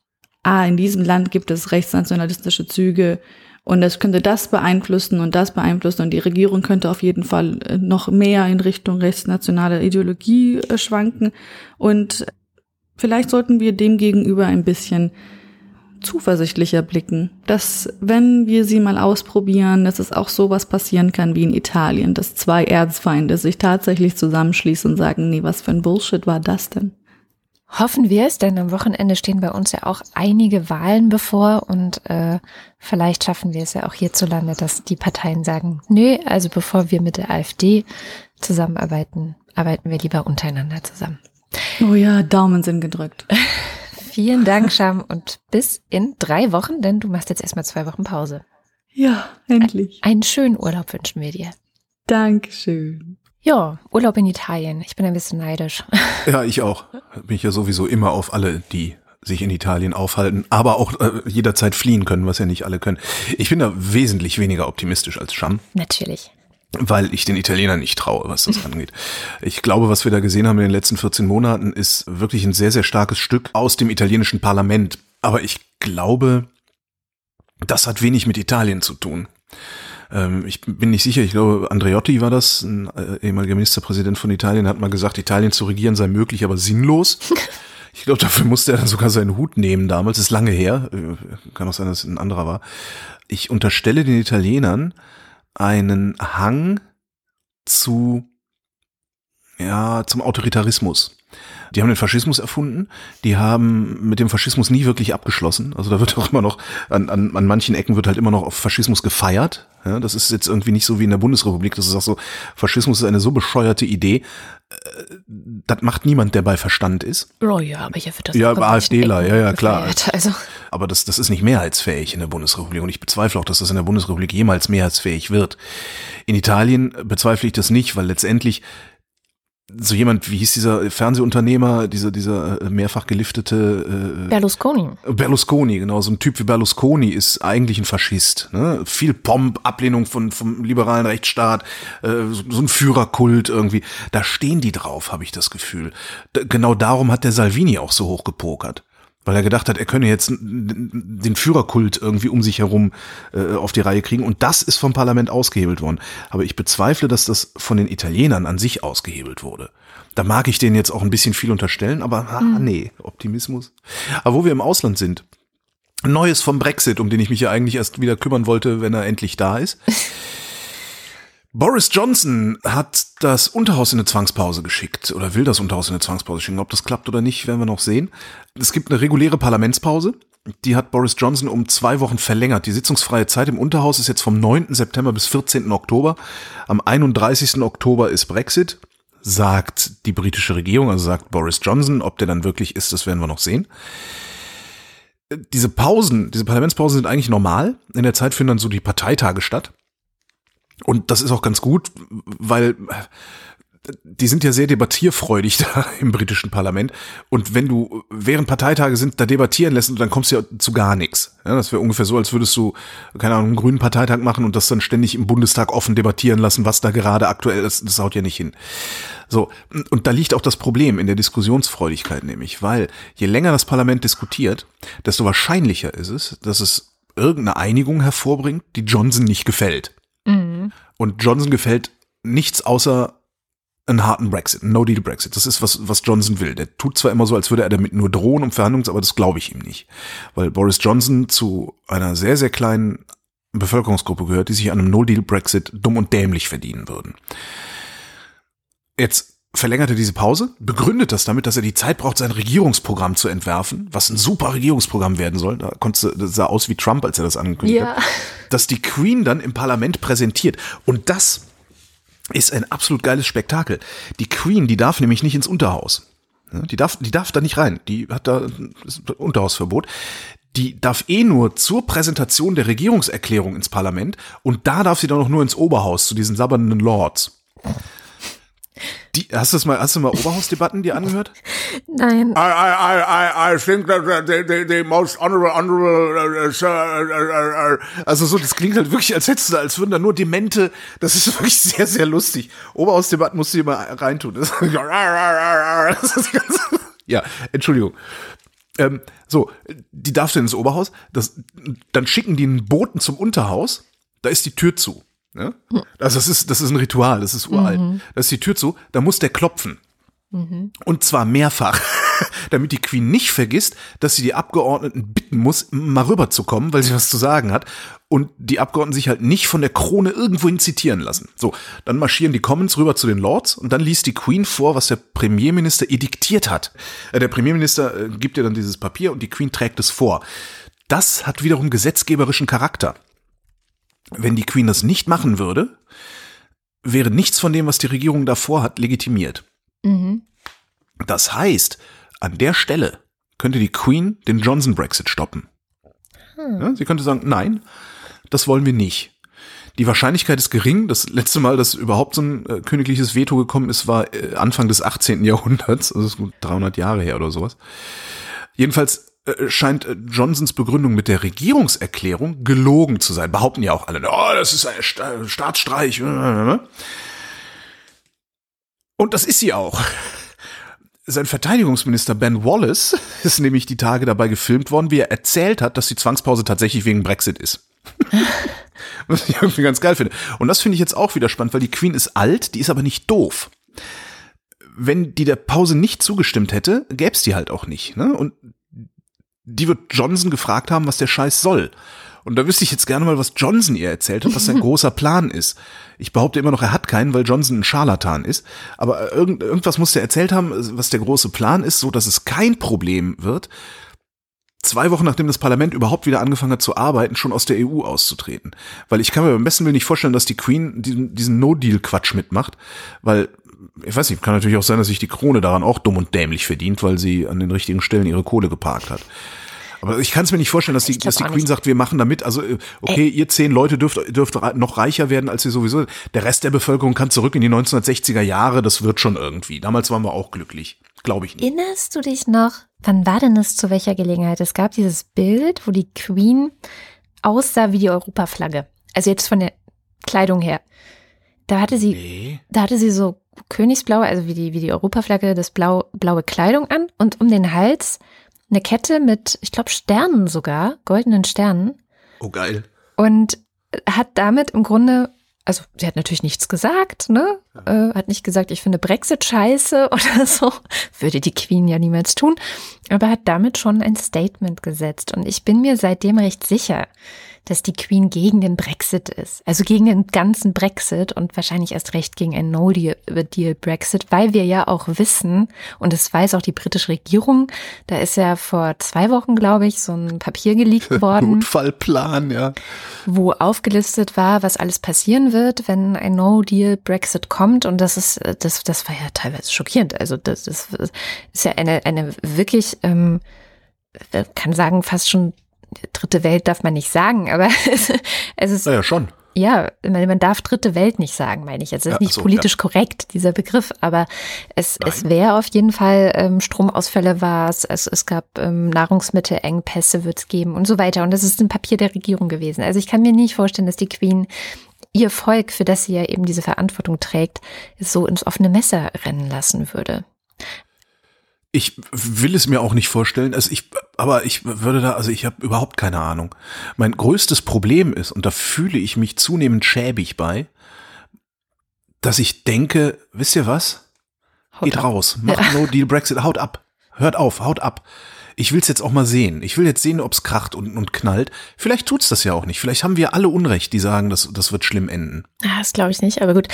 ah, in diesem Land gibt es rechtsnationalistische Züge und es könnte das beeinflussen und das beeinflussen und die Regierung könnte auf jeden Fall äh, noch mehr in Richtung rechtsnationale Ideologie äh, schwanken und vielleicht sollten wir dem gegenüber ein bisschen zuversichtlicher blicken, dass wenn wir sie mal ausprobieren, dass es auch sowas passieren kann wie in Italien, dass zwei Erzfeinde sich tatsächlich zusammenschließen und sagen, nee, was für ein Bullshit war das denn? Hoffen wir es, denn am Wochenende stehen bei uns ja auch einige Wahlen bevor und äh, vielleicht schaffen wir es ja auch hierzulande, dass die Parteien sagen, nö, also bevor wir mit der AfD zusammenarbeiten, arbeiten wir lieber untereinander zusammen. Oh ja, Daumen sind gedrückt. (laughs) Vielen Dank, Sham, und bis in drei Wochen, denn du machst jetzt erstmal zwei Wochen Pause. Ja, endlich. Einen schönen Urlaub wünschen wir dir. Dankeschön. Ja, Urlaub in Italien. Ich bin ein bisschen neidisch. (laughs) Ja, ich auch. Bin ich ja sowieso immer auf alle, die sich in Italien aufhalten, aber auch äh, jederzeit fliehen können, was ja nicht alle können. Ich bin da wesentlich weniger optimistisch als Sham. Natürlich weil ich den Italienern nicht traue, was das (laughs) angeht. Ich glaube, was wir da gesehen haben in den letzten 14 Monaten, ist wirklich ein sehr, sehr starkes Stück aus dem italienischen Parlament. Aber ich glaube, das hat wenig mit Italien zu tun. Ähm, ich bin nicht sicher, ich glaube, Andreotti war das, ein äh, ehemaliger Ministerpräsident von Italien, hat mal gesagt, Italien zu regieren sei möglich, aber sinnlos. (laughs) Ich glaube, dafür musste er dann sogar seinen Hut nehmen damals, ist lange her. Äh, kann auch sein, dass es ein anderer war. Ich unterstelle den Italienern, einen Hang zu, ja, zum Autoritarismus. Die haben den Faschismus erfunden, die haben mit dem Faschismus nie wirklich abgeschlossen. Also da wird auch immer noch, an, an, an manchen Ecken wird halt immer noch auf Faschismus gefeiert. Ja, das ist jetzt irgendwie nicht so wie in der Bundesrepublik, das ist auch so, Faschismus ist eine so bescheuerte Idee, das macht niemand, der bei Verstand ist. Oh ja, aber hier wird das Ja, AfDler, ja, ja, klar. Also. Aber das, das ist nicht mehrheitsfähig in der Bundesrepublik und ich bezweifle auch, dass das in der Bundesrepublik jemals mehrheitsfähig wird. In Italien bezweifle ich das nicht, weil letztendlich so jemand, wie hieß dieser Fernsehunternehmer, dieser, dieser äh, mehrfach geliftete äh, Berlusconi. Berlusconi, genau, so ein Typ wie Berlusconi ist eigentlich ein Faschist. Ne? Viel Pomp, Ablehnung von vom liberalen Rechtsstaat, äh, so, so ein Führerkult irgendwie. Da stehen die drauf, habe ich das Gefühl. Da, genau darum hat der Salvini auch so hoch gepokert weil er gedacht hat, er könne jetzt den Führerkult irgendwie um sich herum äh, auf die Reihe kriegen. Und das ist vom Parlament ausgehebelt worden. Aber ich bezweifle, dass das von den Italienern an sich ausgehebelt wurde. Da mag ich denen jetzt auch ein bisschen viel unterstellen, aber ah, mhm. nee, Optimismus. Aber wo wir im Ausland sind, Neues vom Brexit, um den ich mich ja eigentlich erst wieder kümmern wollte, wenn er endlich da ist. (laughs) Boris Johnson hat das Unterhaus in eine Zwangspause geschickt oder will das Unterhaus in eine Zwangspause schicken. Ob das klappt oder nicht, werden wir noch sehen. Es gibt eine reguläre Parlamentspause. Die hat Boris Johnson um zwei Wochen verlängert. Die sitzungsfreie Zeit im Unterhaus ist jetzt vom 9. September bis 14. Oktober. Am 31. Oktober ist Brexit, sagt die britische Regierung, also sagt Boris Johnson. Ob der dann wirklich ist, das werden wir noch sehen diese Pausen, diese Parlamentspausen sind eigentlich normal. In der Zeit finden dann so die Parteitage statt. Und das ist auch ganz gut, weil die sind ja sehr debattierfreudig (laughs) da im britischen Parlament. Und wenn du während Parteitage sind, da debattieren lässt, dann kommst du ja zu gar nichts. Ja, das wäre ungefähr so, als würdest du, keine Ahnung, einen grünen Parteitag machen und das dann ständig im Bundestag offen debattieren lassen, was da gerade aktuell ist. Das haut ja nicht hin. So. Und da liegt auch das Problem in der Diskussionsfreudigkeit nämlich, weil je länger das Parlament diskutiert, desto wahrscheinlicher ist es, dass es irgendeine Einigung hervorbringt, die Johnson nicht gefällt. Und Johnson gefällt nichts außer einen harten Brexit, einen No-Deal-Brexit. Das ist, was, was Johnson will. Der tut zwar immer so, als würde er damit nur drohen um Verhandlungen, aber das glaube ich ihm nicht. Weil Boris Johnson zu einer sehr, sehr kleinen Bevölkerungsgruppe gehört, die sich an einem No-Deal-Brexit dumm und dämlich verdienen würden. Jetzt verlängerte diese Pause, begründet das damit, dass er die Zeit braucht, sein Regierungsprogramm zu entwerfen, was ein super Regierungsprogramm werden soll. Da konnte, das sah aus wie Trump, als er das angekündigt ja. hat. Dass die Queen dann im Parlament präsentiert. Und das ist ein absolut geiles Spektakel. Die Queen, die darf nämlich nicht ins Unterhaus. Die darf, die darf da nicht rein. Die hat da Unterhausverbot. Die darf eh nur zur Präsentation der Regierungserklärung ins Parlament und da darf sie dann auch nur ins Oberhaus zu diesen sabbernden Lords. Die, hast du das mal, hast du mal Oberhausdebatten dir angehört? Nein. I, I, I, I think that the, the, the most honorable, honorable, uh, uh, uh, also so, das klingt halt wirklich, als hättest du, als würden da nur Demente, das ist (laughs) wirklich sehr, sehr lustig. Oberhausdebatten musst du dir mal reintun. Das, das (laughs) ja, Entschuldigung. Ähm, so, die darfst du ins Oberhaus, das, dann schicken die einen Boten zum Unterhaus, da ist die Tür zu. Ne? Also das ist, das ist ein Ritual, das ist uralt. Mhm. Da ist die Tür zu, da muss der klopfen. Mhm. Und zwar mehrfach, (laughs) damit die Queen nicht vergisst, dass sie die Abgeordneten bitten muss, mal rüberzukommen, weil sie was zu sagen hat. Und die Abgeordneten sich halt nicht von der Krone irgendwohin zitieren lassen. So, dann marschieren die Commons rüber zu den Lords und dann liest die Queen vor, was der Premierminister ediktiert hat. Äh, der Premierminister äh, gibt ihr dann dieses Papier und die Queen trägt es vor. Das hat wiederum gesetzgeberischen Charakter. Wenn die Queen das nicht machen würde, wäre nichts von dem, was die Regierung davor hat, legitimiert. Mhm. Das heißt, an der Stelle könnte die Queen den Johnson-Brexit stoppen. Hm. Ja, sie könnte sagen, nein, das wollen wir nicht. Die Wahrscheinlichkeit ist gering. Das letzte Mal, dass überhaupt so ein äh, königliches Veto gekommen ist, war äh, Anfang des 18. Jahrhunderts. Also das ist gut 300 Jahre her oder sowas. Jedenfalls scheint äh, Johnsons Begründung mit der Regierungserklärung gelogen zu sein. Behaupten ja auch alle, oh, das ist ein Staatsstreich. Und das ist sie auch. Sein Verteidigungsminister Ben Wallace (laughs) ist nämlich die Tage dabei gefilmt worden, wie er erzählt hat, dass die Zwangspause tatsächlich wegen Brexit ist. (laughs) Was ich irgendwie ganz geil finde. Und das finde ich jetzt auch wieder spannend, weil die Queen ist alt, die ist aber nicht doof. Wenn die der Pause nicht zugestimmt hätte, gäb's die halt auch nicht. Ne? Und die wird Johnson gefragt haben, was der Scheiß soll. Und da wüsste ich jetzt gerne mal, was Johnson ihr erzählt hat, was sein (laughs) großer Plan ist. Ich behaupte immer noch, er hat keinen, weil Johnson ein Scharlatan ist. Aber irgend, irgendwas muss er erzählt haben, was der große Plan ist, so dass es kein Problem wird, zwei Wochen nachdem das Parlament überhaupt wieder angefangen hat zu arbeiten, schon aus der EU auszutreten. Weil ich kann mir beim besten Willen nicht vorstellen, dass die Queen diesen, diesen No-Deal-Quatsch mitmacht, weil ich weiß nicht, kann natürlich auch sein, dass sich die Krone daran auch dumm und dämlich verdient, weil sie an den richtigen Stellen ihre Kohle geparkt hat. Aber ich kann es mir nicht vorstellen, dass die, dass die Queen nicht. sagt, wir machen damit, also äh, okay, Ey. ihr zehn Leute dürft, dürft noch reicher werden, als ihr sowieso. Der Rest der Bevölkerung kann zurück in die 1960er Jahre, das wird schon irgendwie. Damals waren wir auch glücklich. Glaube ich nicht. Erinnerst du dich noch, wann war denn das zu welcher Gelegenheit? Es gab dieses Bild, wo die Queen aussah wie die Europaflagge. Also jetzt von der Kleidung her. Da hatte sie, nee. da hatte sie so Königsblaue, also wie die, wie die Europaflagge, das blau, blaue Kleidung an und um den Hals eine Kette mit, ich glaube, Sternen sogar, goldenen Sternen. Oh, geil. Und hat damit im Grunde, also sie hat natürlich nichts gesagt, ne? Ja. Äh, hat nicht gesagt, ich finde Brexit scheiße (laughs) oder so. Würde die Queen ja niemals tun. Aber hat damit schon ein Statement gesetzt. Und ich bin mir seitdem recht sicher, dass die Queen gegen den Brexit ist. Also gegen den ganzen Brexit und wahrscheinlich erst recht gegen ein No-Deal-Brexit, weil wir ja auch wissen, und das weiß auch die britische Regierung, da ist ja vor zwei Wochen, glaube ich, so ein Papier geleakt (laughs) worden. Notfallplan, ja. Wo aufgelistet war, was alles passieren wird, wenn ein No-Deal-Brexit kommt. Und das ist, das, das war ja teilweise schockierend. Also das, das ist ja eine, eine wirklich, ähm, kann sagen, fast schon dritte Welt darf man nicht sagen, aber (laughs) es, es ist. Naja, schon. Ja, man darf dritte Welt nicht sagen, meine ich. Es ist ja, nicht so, politisch ja. korrekt, dieser Begriff, aber es, es wäre auf jeden Fall, ähm, Stromausfälle war es, es, es gab ähm, Nahrungsmittelengpässe wird es geben und so weiter. Und das ist ein Papier der Regierung gewesen. Also ich kann mir nicht vorstellen, dass die Queen ihr Volk, für das sie ja eben diese Verantwortung trägt, so ins offene Messer rennen lassen würde. Ich will es mir auch nicht vorstellen. Also ich, aber ich würde da, also ich habe überhaupt keine Ahnung. Mein größtes Problem ist, und da fühle ich mich zunehmend schäbig bei, dass ich denke, wisst ihr was? Haut Geht ab. raus. Macht ja. No Deal Brexit. Haut ab. Hört auf. Haut ab ich will es jetzt auch mal sehen. Ich will jetzt sehen, ob es kracht und, und knallt. Vielleicht tut's das ja auch nicht. Vielleicht haben wir alle Unrecht, die sagen, das, das wird schlimm enden. Ah, das glaube ich nicht, aber gut.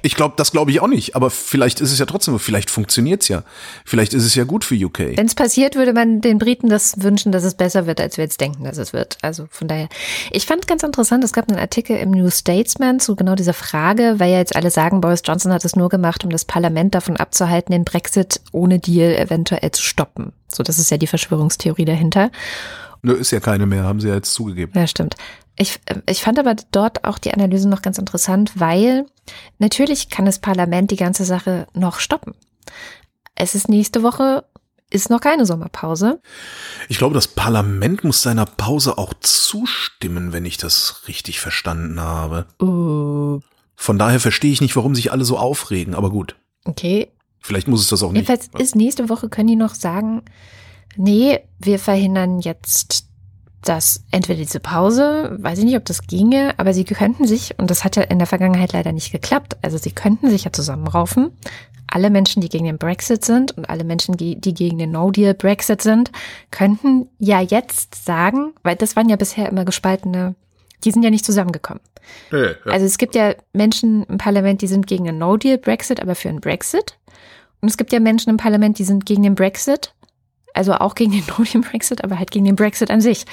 Ich glaube, das glaube ich auch nicht. Aber vielleicht ist es ja trotzdem, vielleicht funktioniert's ja. Vielleicht ist es ja gut für UK. Wenn es passiert, würde man den Briten das wünschen, dass es besser wird, als wir jetzt denken, dass es wird. Also von daher. Ich fand ganz interessant, es gab einen Artikel im New Statesman zu genau dieser Frage, weil ja jetzt alle sagen, Boris Johnson hat es nur gemacht, um das Parlament davon abzuhalten, den Brexit ohne Deal eventuell zu stoppen. So, das ist ja die Verschwörungstheorie dahinter. Nö, ist ja keine mehr, haben sie ja jetzt zugegeben. Ja, stimmt. Ich, ich fand aber dort auch die Analyse noch ganz interessant, weil natürlich kann das Parlament die ganze Sache noch stoppen. Es ist nächste Woche, ist noch keine Sommerpause. Ich glaube, das Parlament muss seiner Pause auch zustimmen, wenn ich das richtig verstanden habe. Uh. Von daher verstehe ich nicht, warum sich alle so aufregen, aber gut. Okay, Vielleicht muss es das auch nicht. Jedenfalls ist nächste Woche, können die noch sagen, nee, wir verhindern jetzt das entweder diese Pause, weiß ich nicht, ob das ginge, aber sie könnten sich, und das hat ja in der Vergangenheit leider nicht geklappt, also sie könnten sich ja zusammenraufen. Alle Menschen, die gegen den Brexit sind und alle Menschen, die, die gegen den No-Deal-Brexit sind, könnten ja jetzt sagen, weil das waren ja bisher immer gespaltene, die sind ja nicht zusammengekommen. Ja, ja. Also es gibt ja Menschen im Parlament, die sind gegen einen No-Deal-Brexit, aber für einen Brexit. Und es gibt ja Menschen im Parlament, die sind gegen den Brexit, also auch gegen den (laughs) No-Deal-Brexit, aber halt gegen den Brexit an sich.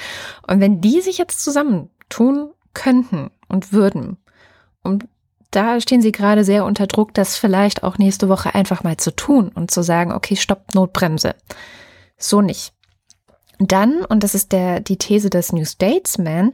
Und wenn die sich jetzt zusammentun könnten und würden, und da stehen sie gerade sehr unter Druck, das vielleicht auch nächste Woche einfach mal zu tun und zu sagen, okay, stopp, Notbremse. So nicht. Dann, und das ist der, die These des New Statesman,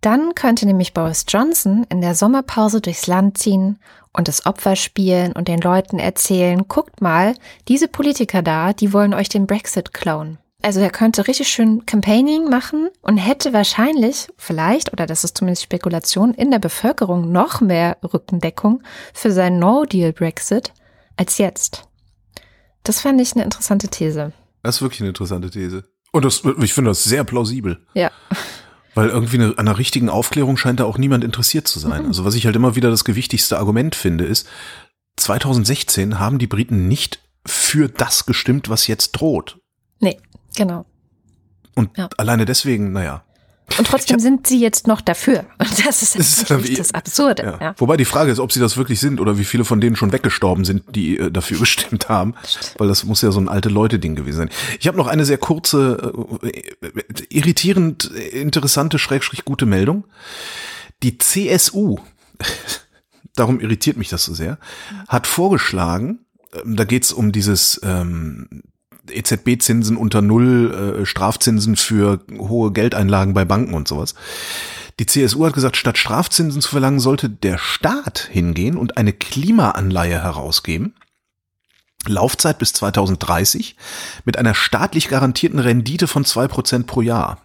dann könnte nämlich Boris Johnson in der Sommerpause durchs Land ziehen und das Opfer spielen und den Leuten erzählen, guckt mal, diese Politiker da, die wollen euch den Brexit klauen. Also er könnte richtig schön Campaigning machen und hätte wahrscheinlich, vielleicht, oder das ist zumindest Spekulation, in der Bevölkerung noch mehr Rückendeckung für seinen No-Deal-Brexit als jetzt. Das fand ich eine interessante These. Das ist wirklich eine interessante These. Und das, ich finde das sehr plausibel. Ja. Weil irgendwie eine, an einer richtigen Aufklärung scheint da auch niemand interessiert zu sein. Mhm. Also was ich halt immer wieder das gewichtigste Argument finde, ist, 2016 haben die Briten nicht für das gestimmt, was jetzt droht. Nee, genau. Und ja. alleine deswegen, naja. Und trotzdem hab, sind sie jetzt noch dafür. (laughs) Und das ist, ist das, das Absurde. Ja. Ja. Wobei die Frage ist, ob sie das wirklich sind oder wie viele von denen schon weggestorben sind, die äh, dafür (laughs) gestimmt haben. Weil das muss ja so ein alte Leute-Ding gewesen sein. Ich habe noch eine sehr kurze, äh, irritierend interessante, schrägstrich gute Meldung. Die CSU, (laughs) darum irritiert mich das so sehr, hat vorgeschlagen, ähm, da geht's um dieses ähm, EZB-Zinsen unter Null, äh, Strafzinsen für hohe Geldeinlagen bei Banken und sowas. Die CSU hat gesagt, statt Strafzinsen zu verlangen, sollte der Staat hingehen und eine Klimaanleihe herausgeben. Laufzeit bis 2030 mit einer staatlich garantierten Rendite von zwei Prozent pro Jahr.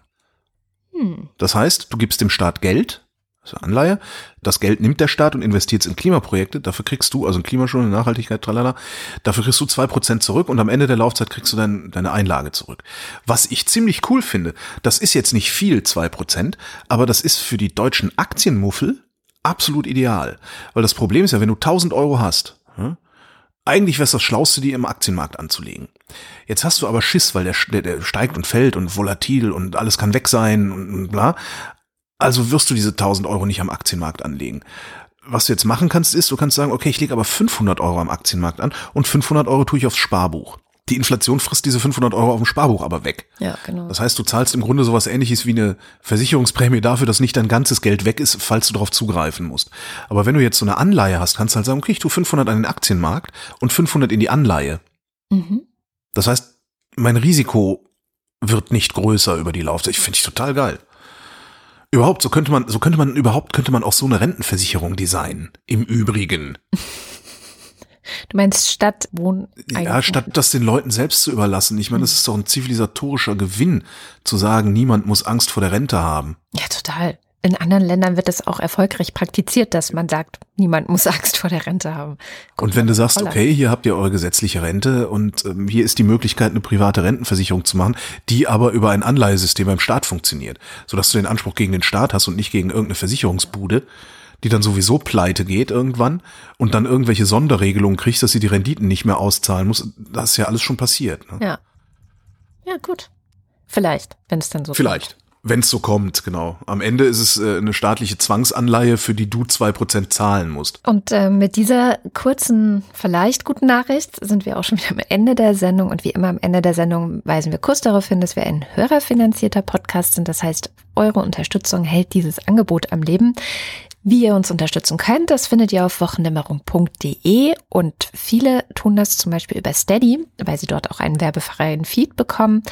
Hm. Das heißt, du gibst dem Staat Geld, also Anleihe. Das Geld nimmt der Staat und investiert es in Klimaprojekte. Dafür kriegst du, also in Klimaschule, Nachhaltigkeit, tralala, dafür kriegst du zwei Prozent zurück und am Ende der Laufzeit kriegst du dein, deine Einlage zurück. Was ich ziemlich cool finde, das ist jetzt nicht viel, zwei Prozent, aber das ist für die deutschen Aktienmuffel absolut ideal. Weil das Problem ist ja, wenn du 1000 Euro hast, hm, eigentlich wäre es das Schlauste, die im Aktienmarkt anzulegen. Jetzt hast du aber Schiss, weil der, der, der steigt und fällt und volatil und alles kann weg sein und, und bla. Also wirst du diese 1000 Euro nicht am Aktienmarkt anlegen. Was du jetzt machen kannst, ist, du kannst sagen, okay, ich lege aber 500 Euro am Aktienmarkt an und 500 Euro tue ich aufs Sparbuch. Die Inflation frisst diese 500 Euro auf dem Sparbuch aber weg. Ja, genau. Das heißt, du zahlst im Grunde sowas ähnliches wie eine Versicherungsprämie dafür, dass nicht dein ganzes Geld weg ist, falls du darauf zugreifen musst. Aber wenn du jetzt so eine Anleihe hast, kannst du halt sagen, okay, ich tue 500 an den Aktienmarkt und 500 in die Anleihe. Mhm. Das heißt, mein Risiko wird nicht größer über die Laufzeit. Ich finde ich total geil. Überhaupt, so könnte man, so könnte man, überhaupt könnte man auch so eine Rentenversicherung designen. Im Übrigen. (laughs) Du meinst statt Wohn Ja, statt das den Leuten selbst zu überlassen. Ich meine, das ist doch ein zivilisatorischer Gewinn, zu sagen, niemand muss Angst vor der Rente haben. Ja, total in anderen Ländern wird es auch erfolgreich praktiziert, dass man sagt, niemand muss (laughs) Angst vor der Rente haben. Guck und wenn du sagst, okay, hier habt ihr eure gesetzliche Rente und ähm, hier ist die Möglichkeit, eine private Rentenversicherung zu machen, die aber über ein Anleihesystem beim Staat funktioniert, sodass du den Anspruch gegen den Staat hast und nicht gegen irgendeine Versicherungsbude, die dann sowieso pleite geht irgendwann und dann irgendwelche Sonderregelungen kriegt, dass sie die Renditen nicht mehr auszahlen muss. Das ist ja alles schon passiert. Ne? Ja. Ja, gut. Vielleicht, wenn es dann so Vielleicht. Wenn es so kommt, genau. Am Ende ist es äh, eine staatliche Zwangsanleihe, für die du zwei Prozent zahlen musst. Und äh, mit dieser kurzen, vielleicht guten Nachricht sind wir auch schon wieder am Ende der Sendung. Und wie immer am Ende der Sendung weisen wir kurz darauf hin, dass wir ein hörerfinanzierter Podcast sind. Das heißt, eure Unterstützung hält dieses Angebot am Leben. Wie ihr uns unterstützen könnt, das findet ihr auf wochendämmerung.de und viele tun das zum Beispiel über Steady, weil sie dort auch einen werbefreien Feed bekommen.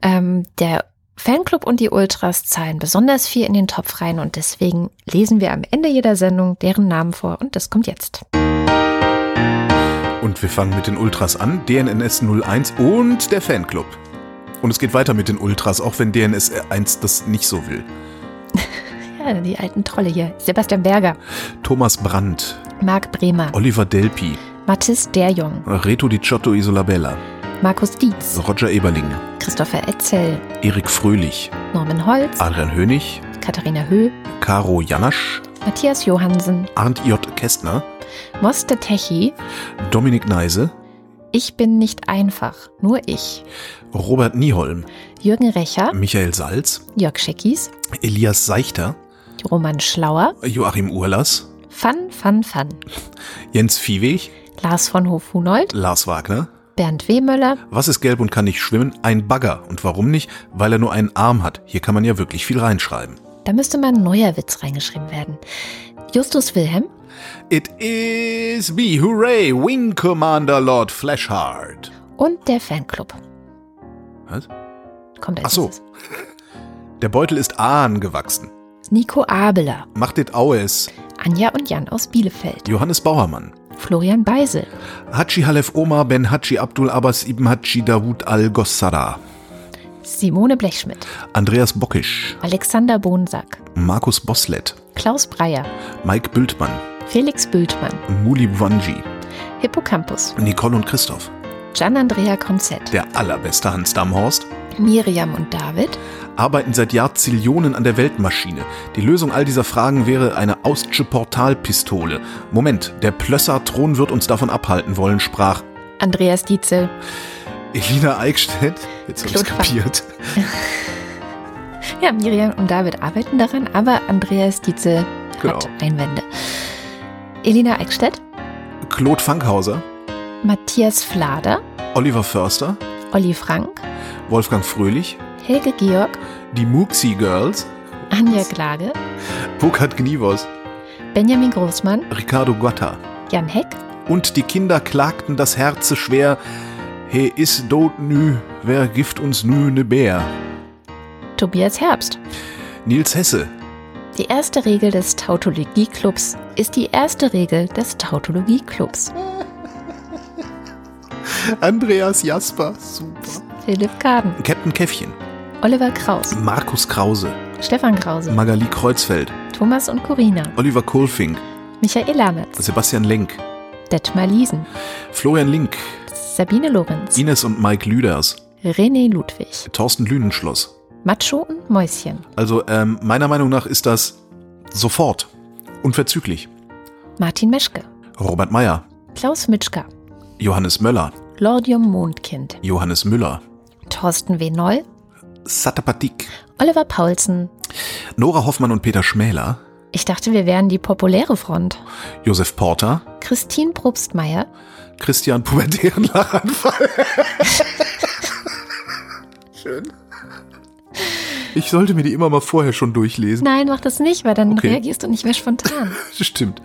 Ähm, der Fanclub und die Ultras zahlen besonders viel in den Topf rein und deswegen lesen wir am Ende jeder Sendung deren Namen vor und das kommt jetzt. Und wir fangen mit den Ultras an, DNS 01 und der Fanclub. Und es geht weiter mit den Ultras, auch wenn DNS 1 das nicht so will. (laughs) ja, die alten Trolle hier. Sebastian Berger. Thomas Brandt. Marc Bremer. Oliver Delpi. Mathis Derjong. Reto Di Ciotto Isolabella. Markus Dietz. Roger Eberling. Christopher Etzel. Erik Fröhlich. Norman Holz. Adrian Hönig. Katharina Höh. Caro Janasch. Matthias Johansen. Arndt J. Kästner. Moste Techi. Dominik Neise. Ich bin nicht einfach, nur ich. Robert Nieholm. Jürgen Recher. Michael Salz. Jörg Scheckis. Elias Seichter. Roman Schlauer. Joachim Urlas. Fun, fun, fun. Jens Viehweg. Lars von Hof-Hunold. Lars Wagner. Bernd Wehmöller. Was ist gelb und kann nicht schwimmen? Ein Bagger. Und warum nicht? Weil er nur einen Arm hat. Hier kann man ja wirklich viel reinschreiben. Da müsste mal ein neuer Witz reingeschrieben werden. Justus Wilhelm. It is me, hooray, Wing Commander Lord Flashheart. Und der Fanclub. Was? Kommt als Ach so. (laughs) Der Beutel ist Ahn gewachsen. Nico Abeler. Macht it Aues. Anja und Jan aus Bielefeld. Johannes Bauermann. Florian Beisel. Haji Halef Omar Ben Haji Abdul Abbas Ibn Haji Dawud Al-Gossara. Simone Blechschmidt. Andreas Bockisch. Alexander Bonsack. Markus Boslett. Klaus Breyer. Mike Bültmann. Felix Bültmann. Muli Bwanji. Hippocampus. Nicole und Christoph. Gian Andrea Konzett. Der allerbeste Hans Damhorst. Miriam und David. Arbeiten seit Jahrzillionen an der Weltmaschine. Die Lösung all dieser Fragen wäre eine Austsche Portalpistole. Moment, der Plösser-Thron wird uns davon abhalten wollen, sprach Andreas Dietzel. Elina Eickstedt. Jetzt hab ich's Claude Van- kapiert. (laughs) Ja, Miriam und David arbeiten daran, aber Andreas Dietzel hat Genau. Einwände. Elina Eickstedt. Claude Fankhauser. Matthias Flader. Oliver Förster. Olli Frank. Wolfgang Fröhlich. Helge Georg. Die Muxi Girls. Anja Klage. Burkhard Gnivos. Benjamin Großmann. Ricardo Guatta. Jan Heck. Und die Kinder klagten das Herze schwer. He is dot nü, wer gift uns nü ne Bär? Tobias Herbst. Nils Hesse. Die erste Regel des Tautologie-Clubs ist die erste Regel des Tautologie-Clubs. Andreas Jasper. Super. Philipp Kaden. Captain Käffchen. Oliver Kraus. Markus Krause. Stefan Krause. Magali Kreuzfeld. Thomas und Corina. Oliver Kohlfink. Michael Lametz. Sebastian Lenk. Detmar Liesen. Florian Link. Sabine Lorenz. Ines und Mike Lüders. René Ludwig. Thorsten Lünenschloss. Macho und Mäuschen. Also ähm, meiner Meinung nach ist das sofort. Unverzüglich. Martin Meschke. Robert Meyer. Klaus Mitschka. Johannes Möller. Lordium Mondkind. Johannes Müller. Thorsten W. Noll. Satapatik. Oliver Paulsen. Nora Hoffmann und Peter Schmäler. Ich dachte, wir wären die populäre Front. Josef Porter. Christine Probstmeier. Christian pubertären Lachanfall. Schön. Ich sollte mir die immer mal vorher schon durchlesen. Nein, mach das nicht, weil dann Okay. reagierst du nicht mehr spontan. (laughs) Stimmt.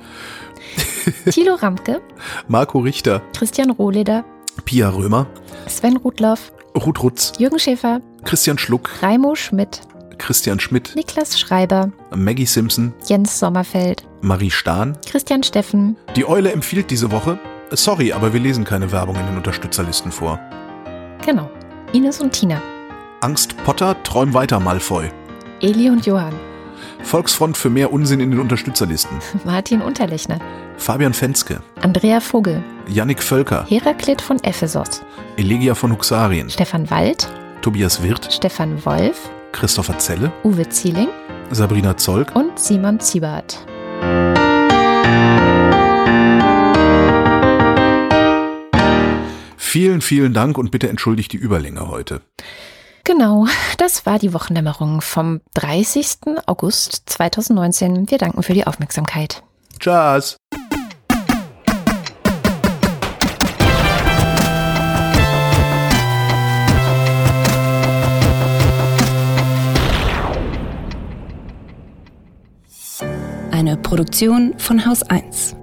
Thilo Ramke. Marco Richter, Christian Rohleder. Pia Römer, Sven Rudloff. Ruth Rutz, Jürgen Schäfer. Christian Schluck, Raimo Schmidt. Christian Schmidt, Niklas Schreiber. Maggie Simpson, Jens Sommerfeld. Marie Stahn. Christian Steffen. Die Eule empfiehlt diese Woche. Sorry, aber wir lesen keine Werbung in den Unterstützerlisten vor. Genau. Ines und Tina. Angst Potter, träum weiter, Malfoy. Eli und Johann. Volksfront für mehr Unsinn in den Unterstützerlisten. (laughs) Martin Unterlechner. Fabian Fenske. Andrea Vogel. Jannik Völker. Heraklit von Ephesos. Elegia von Huxarien. Stefan Wald. Tobias Wirth. Stefan Wolf. Christopher Zelle. Uwe Zieling. Sabrina Zolk. Und Simon Ziebert. Vielen, vielen Dank und bitte entschuldigt die Überlänge heute. Genau, das war die Wochendämmerung vom 30. August 2019. Wir danken für die Aufmerksamkeit. Tschüss. Eine Produktion von Haus 1.